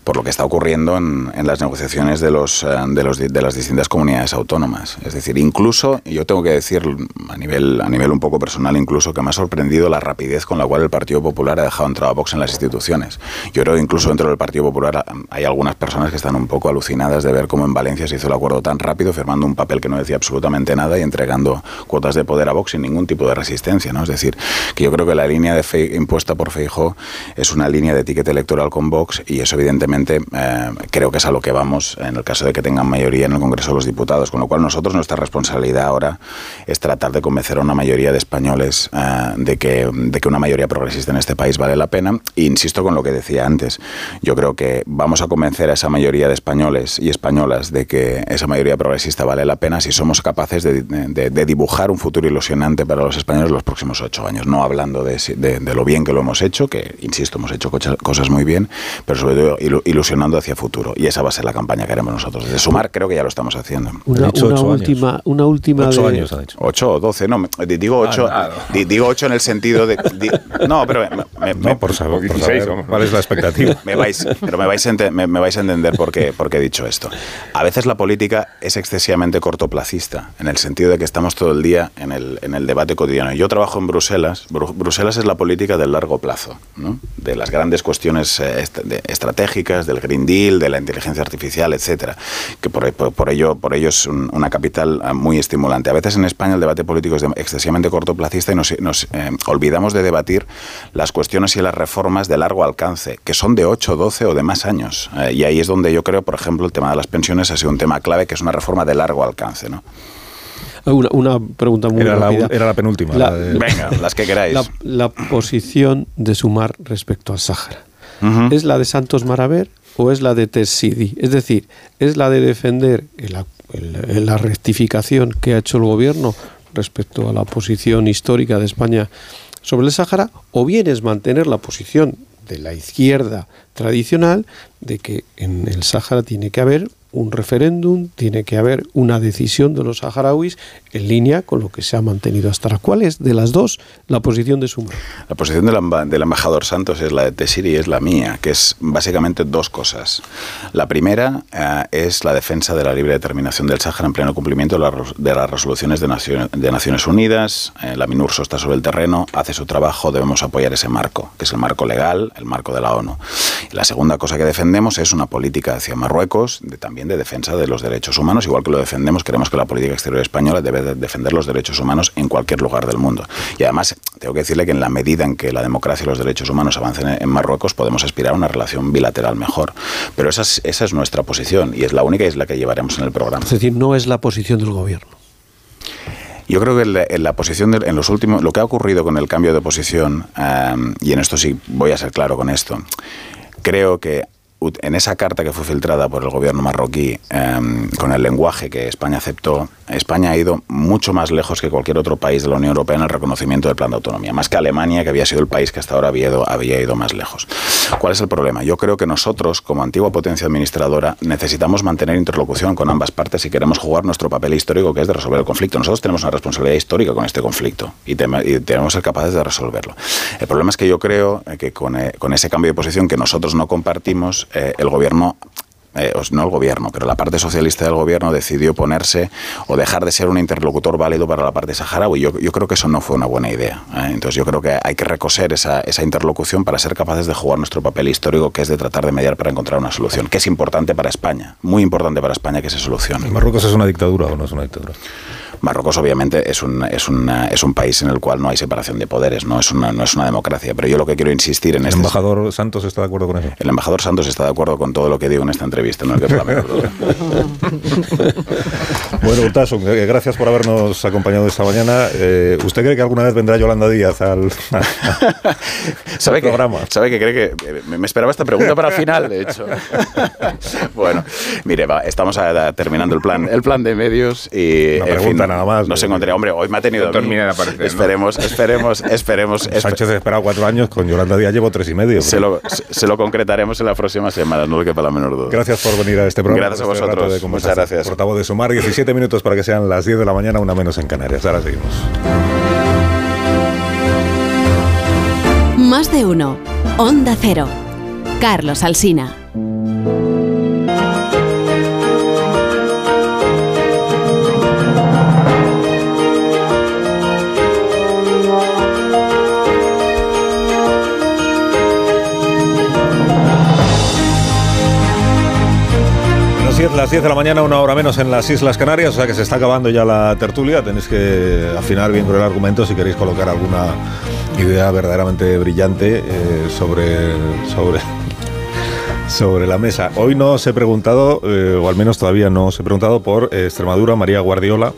por lo que está ocurriendo en, en las negociaciones de, los, eh, de, las distintas comunidades autónomas. Es decir, incluso, yo tengo que decir a nivel, a nivel un poco personal incluso, que me ha sorprendido la rapidez con la cual el Partido Popular ha dejado entrar a Vox en las instituciones. Yo creo que incluso dentro del Partido Popular ah, hay algunas personas que están un poco alucinadas de ver cómo en Valencia se hizo el acuerdo tan rápido, firmando un papel que no decía absolutamente nada y entregando cuotas de poder a Vox sin ningún tipo de resistencia. ¿no? Es decir, que yo creo que la línea de Fei- impuesta por Feijóo es una línea de etiqueta electoral con Vox y eso evidentemente eh, creo que es a lo que vamos en el caso de que tengan mayoría en el Congreso de los Diputados, con lo cual nosotros nuestra responsabilidad ahora es tratar de convencer a una mayoría de españoles eh, de, que, de que una mayoría progresista en este país vale la pena. E insisto con lo que decía antes, yo creo que vamos a convencer a esa mayoría de españoles y españolas de que esa mayoría progresista vale la pena si somos capaces de, de, de dibujar un futuro ilusionante para los españoles los próximos ocho años, no hablando de, de, lo bien que lo hemos hecho, que insisto, hemos hecho cosas muy bien, pero sobre todo ilusionando hacia futuro. Y esa va a ser la campaña que haremos nosotros. De sumar, creo que ya lo estamos haciendo. Una, una última, una última. Ocho años han hecho. Ocho o doce, no, digo ocho, ah, digo ocho en el sentido de. no, pero. Me, no, por saber, por saber cuál es la expectativa. (laughs) Me vais, pero me vais, a me, vais a entender por qué, por qué he dicho esto. A veces la política es excesivamente cortoplacista, en el sentido de que estamos todo el día en el, en el debate cotidiano. Yo trabajo en Bruselas. Bruselas es la política del largo plazo, ¿no? de las grandes cuestiones eh, estratégicas, del Green Deal, de la inteligencia artificial, etcétera. Que por, por, ello, por ello es una capital eh, muy estimulante. A veces en España el debate político es excesivamente cortoplacista y nos, nos eh, olvidamos de debatir las cuestiones y las reformas de largo alcance, que son de 8, 12 o de más años. y ahí es donde yo creo, por ejemplo, el tema de las pensiones ha sido un tema clave, que es una reforma de largo alcance. ¿no? Una, una pregunta muy era rápida. La, era la penúltima. Venga, las que queráis. La, posición de Sumar respecto al Sáhara. ¿Es la de Santos Maraver o es la de Tessidi? Es decir, ¿es la de defender la rectificación que ha hecho el gobierno respecto a la posición histórica de España sobre el Sáhara? ¿O bien es mantener la posición de la izquierda tradicional de que en el Sáhara tiene que haber un referéndum, tiene que haber una decisión de los saharauis en línea con lo que se ha mantenido hasta ahora. ¿Cuál es de las dos la posición de Sumar? La posición del, embajador Santos es la de Tesiri y es la mía, que es básicamente dos cosas. La primera eh, es la defensa de la libre determinación del Sáhara en pleno cumplimiento de, las resoluciones de, Naciones Unidas. Eh, la MINURSO está sobre el terreno, hace su trabajo, debemos apoyar ese marco, que es el marco legal, el marco de la ONU. La segunda cosa que defendemos es una política hacia Marruecos, de, también de defensa de los derechos humanos, igual que lo defendemos, creemos que la política exterior española debe defender los derechos humanos en cualquier lugar del mundo. Y además, tengo que decirle que en la medida en que la democracia y los derechos humanos avancen en Marruecos, podemos aspirar a una relación bilateral mejor. Pero esa es, esa es nuestra posición y es la única y es la que llevaremos en el programa. Es decir, no es la posición del gobierno. Yo creo que en la, posición, de, en los últimos, lo que ha ocurrido con el cambio de posición, eh, y en esto sí voy a ser claro con esto, creo que en esa carta que fue filtrada por el gobierno marroquí em, con el lenguaje que España aceptó, España ha ido mucho más lejos que cualquier otro país de la Unión Europea en el reconocimiento del plan de autonomía, más que Alemania, que había sido el país que hasta ahora había ido, había ido más lejos. ¿Cuál es el problema? Yo creo que nosotros, como antigua potencia administradora, necesitamos mantener interlocución con ambas partes si queremos jugar nuestro papel histórico, que es de resolver el conflicto. Nosotros tenemos una responsabilidad histórica con este conflicto y, tenemos que ser capaces de resolverlo. El problema es que yo creo que con, eh, con ese cambio de posición que nosotros no compartimos, eh, el gobierno eh, no el gobierno, pero la parte socialista del gobierno decidió ponerse o dejar de ser un interlocutor válido para la parte saharaui. Yo, creo que eso no fue una buena idea. ¿eh? Entonces yo creo que hay que recoser esa, esa, interlocución para ser capaces de jugar nuestro papel histórico, que es de tratar de mediar para encontrar una solución, que es importante para España, muy importante para España que se solucione. ¿Marruecos es una dictadura o no es una dictadura? Marruecos obviamente es un, es, es un país en el cual no hay separación de poderes, no es, una, no es una democracia, pero yo lo que quiero insistir en ¿El este embajador Santos está de acuerdo con eso? El embajador Santos está de acuerdo con todo lo que digo en esta entrevista, no (laughs) bueno, Utasun, eh, gracias por habernos acompañado esta mañana. Eh, ¿Usted cree que alguna vez vendrá Yolanda Díaz al, (laughs) ¿Sabe programa? Que, ¿Sabe que cree que eh, me esperaba esta pregunta para el final, de hecho? (laughs) bueno, mire, estamos terminando el plan, el plan de medios y... Una pregunta nada más. No se encontraría. Hombre, hoy me ha tenido. Termina de aparecer, esperemos, esperemos, esperemos. Sánchez ha esperado cuatro años, con Yolanda Díaz llevo tres y medio. Se lo, se lo, concretaremos en la próxima semana, no lo quepa la menor duda. Gracias por venir a este programa. Gracias a este vosotros. Muchas gracias. Portavoz de Sumar, 17 minutos para que sean las 10 de la mañana, una menos en Canarias. Ahora seguimos. Más de uno. Onda Cero. Carlos Alsina. Las 10 de la mañana, una hora menos en las Islas Canarias, o sea que se está acabando ya la tertulia. Tenéis que afinar bien con el argumento si queréis colocar alguna idea verdaderamente brillante eh, sobre, sobre (laughs) sobre la mesa. Hoy no os he preguntado, eh, o al menos todavía no os he preguntado por Extremadura, María Guardiola.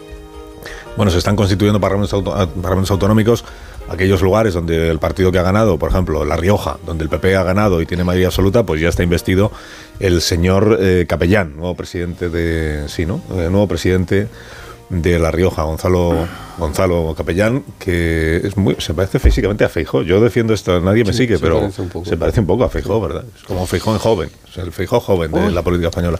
Bueno, se están constituyendo parlamentos autonómicos aquellos lugares donde el partido que ha ganado, por ejemplo, La Rioja, donde el PP ha ganado y tiene mayoría absoluta, pues ya está investido el señor eh, Capellán, nuevo presidente de. Sí, ¿no? Eh, nuevo presidente de La Rioja, Gonzalo, Gonzalo Capellán, que es muy, se parece físicamente a Feijó. Yo defiendo esto, nadie me Sí, sigue, se pero parece se parece un poco a Feijó, ¿verdad? Es como Feijó en joven, o sea, el Feijó joven de Uy. la política española,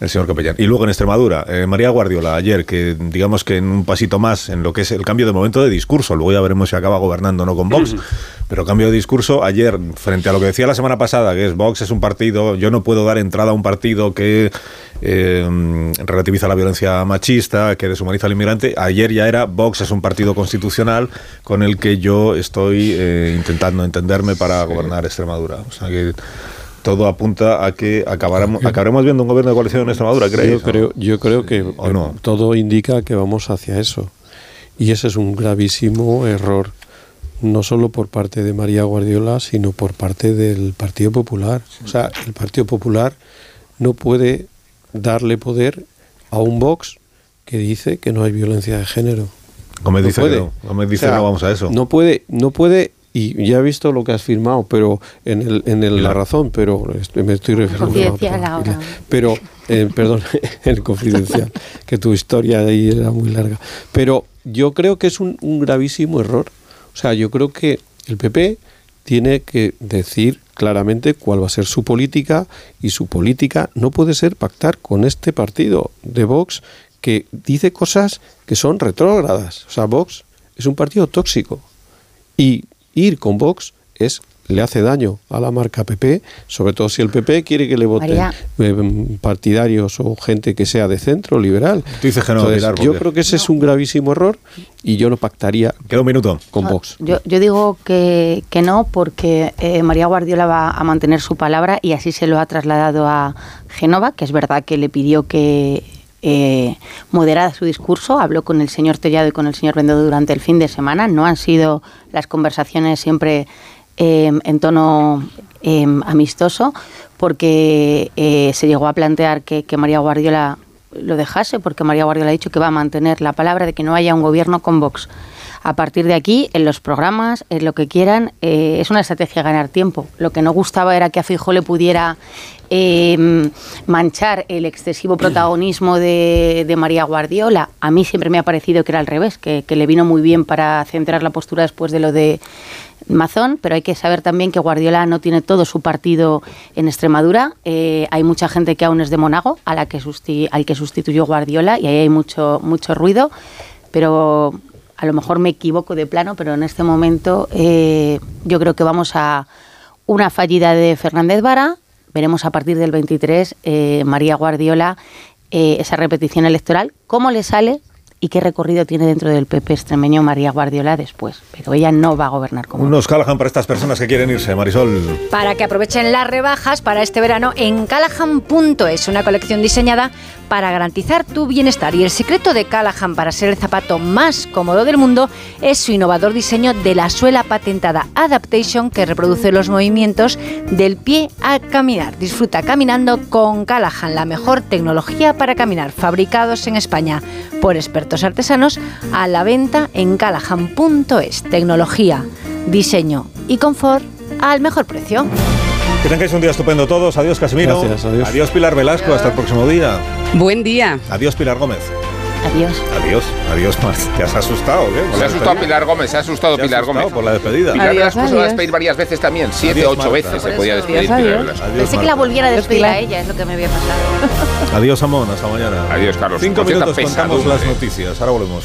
el señor Capellán. Y luego en Extremadura, eh, María Guardiola, ayer, que digamos que en un pasito más en lo que es el cambio de momento de discurso, luego ya veremos si acaba gobernando o no con Vox, (clears throat) pero cambio de discurso ayer, frente a lo que decía la semana pasada, que es Vox es un partido, yo no puedo dar entrada a un partido que eh, relativiza la violencia machista, que deshumaniza al inmigrante, ayer ya era Vox es un partido constitucional con el que yo estoy eh, intentando entenderme para gobernar Extremadura. O sea que todo apunta a que acabaremos, acabaremos viendo un gobierno de coalición en Extremadura, ¿creéis? Yo creo, yo creo que ¿O no? todo indica que vamos hacia eso. Y ese es un gravísimo error, no solo por parte de María Guardiola, sino por parte del Partido Popular. O sea, el Partido Popular no puede darle poder a un Vox que dice que no hay violencia de género. No dice, puede. que no, dice O sea, no vamos a eso. No puede, no puede, y ya he visto lo que has firmado, pero en, el, en el- la razón, pero est- me estoy refiriendo a Confidencial otra. ahora. Pero, eh, perdón, (laughs) el confidencial, que tu historia ahí era muy larga. Pero yo creo que es un, un gravísimo error. O sea, yo creo que el PP tiene que decir claramente cuál va a ser su política y su política no puede ser pactar con este partido de Vox que dice cosas que son retrógradas. O sea, Vox es un partido tóxico y ir con Vox es le hace daño a la marca PP, sobre todo si el PP quiere que le voten María. eh, partidarios o gente que sea de centro liberal. Tú dices que no, Entonces, Pilar, ¿por yo creo que ese es un gravísimo error y yo no pactaría Queda un minuto. con Vox. Yo, yo digo que, que no porque eh, María Guardiola va a mantener su palabra y así se lo ha trasladado a Genova, que es verdad que le pidió que eh, moderara su discurso. Habló con el señor Tellado y con el señor Bendodo durante el fin de semana. No han sido las conversaciones siempre eh, en tono eh, amistoso porque se llegó a plantear que, que María Guardiola lo dejase porque María Guardiola ha dicho que va a mantener la palabra de que no haya un gobierno con Vox. A partir de aquí, en los programas, en lo que quieran, eh, es una estrategia ganar tiempo. Lo que no gustaba era que a Feijóo le pudiera eh, manchar el excesivo protagonismo de, María Guardiola. A mí siempre me ha parecido que era al revés, que, le vino muy bien para centrar la postura después de lo de Mazón, pero hay que saber también que Guardiola no tiene todo su partido en Extremadura. Eh, hay mucha gente que aún es de Monago, a la que al que sustituyó Guardiola, y ahí hay mucho, mucho ruido, pero a lo mejor me equivoco de plano, pero en este momento eh, yo creo que vamos a una fallida de Fernández Vara. Veremos a partir del 23 eh, María Guardiola eh, esa repetición electoral, cómo le sale y qué recorrido tiene dentro del PP extremeño María Guardiola después. Pero ella no va a gobernar como Unos Callahan para estas personas que quieren irse, Marisol. Para que aprovechen las rebajas para este verano en Callahan.es, una colección diseñada para garantizar tu bienestar. Y el secreto de Callahan para ser el zapato más cómodo del mundo es su innovador diseño de la suela patentada Adaptation que reproduce los movimientos del pie al caminar. Disfruta caminando con Callahan, la mejor tecnología para caminar, fabricados en España por expertos artesanos, a la venta en Callahan.es. Tecnología, diseño y confort al mejor precio. Que tengáis un día estupendo todos. Adiós, Casimiro. Gracias, adiós. Pilar Velasco. Hasta el próximo día. Buen día. Adiós, Pilar Gómez. Adiós. Adiós. Adiós, Mar. ¿Te has asustado qué? Por Se ha asustado. Pilar Gómez, se ha asustado Pilar asustado Gómez. por la despedida. Pilar Adiós, Velasco se va a adiós. despedir varias veces también, siete, Adiós, ocho Marta. veces se podía despedir Adiós, Pilar adiós. Velasco. Adiós, Pensé que la Marta. volviera a despedir a ella, es lo que me había pasado. Adiós, Amón. Hasta mañana. Adiós, Carlos. Cinco minutos contamos las noticias. Ahora volvemos.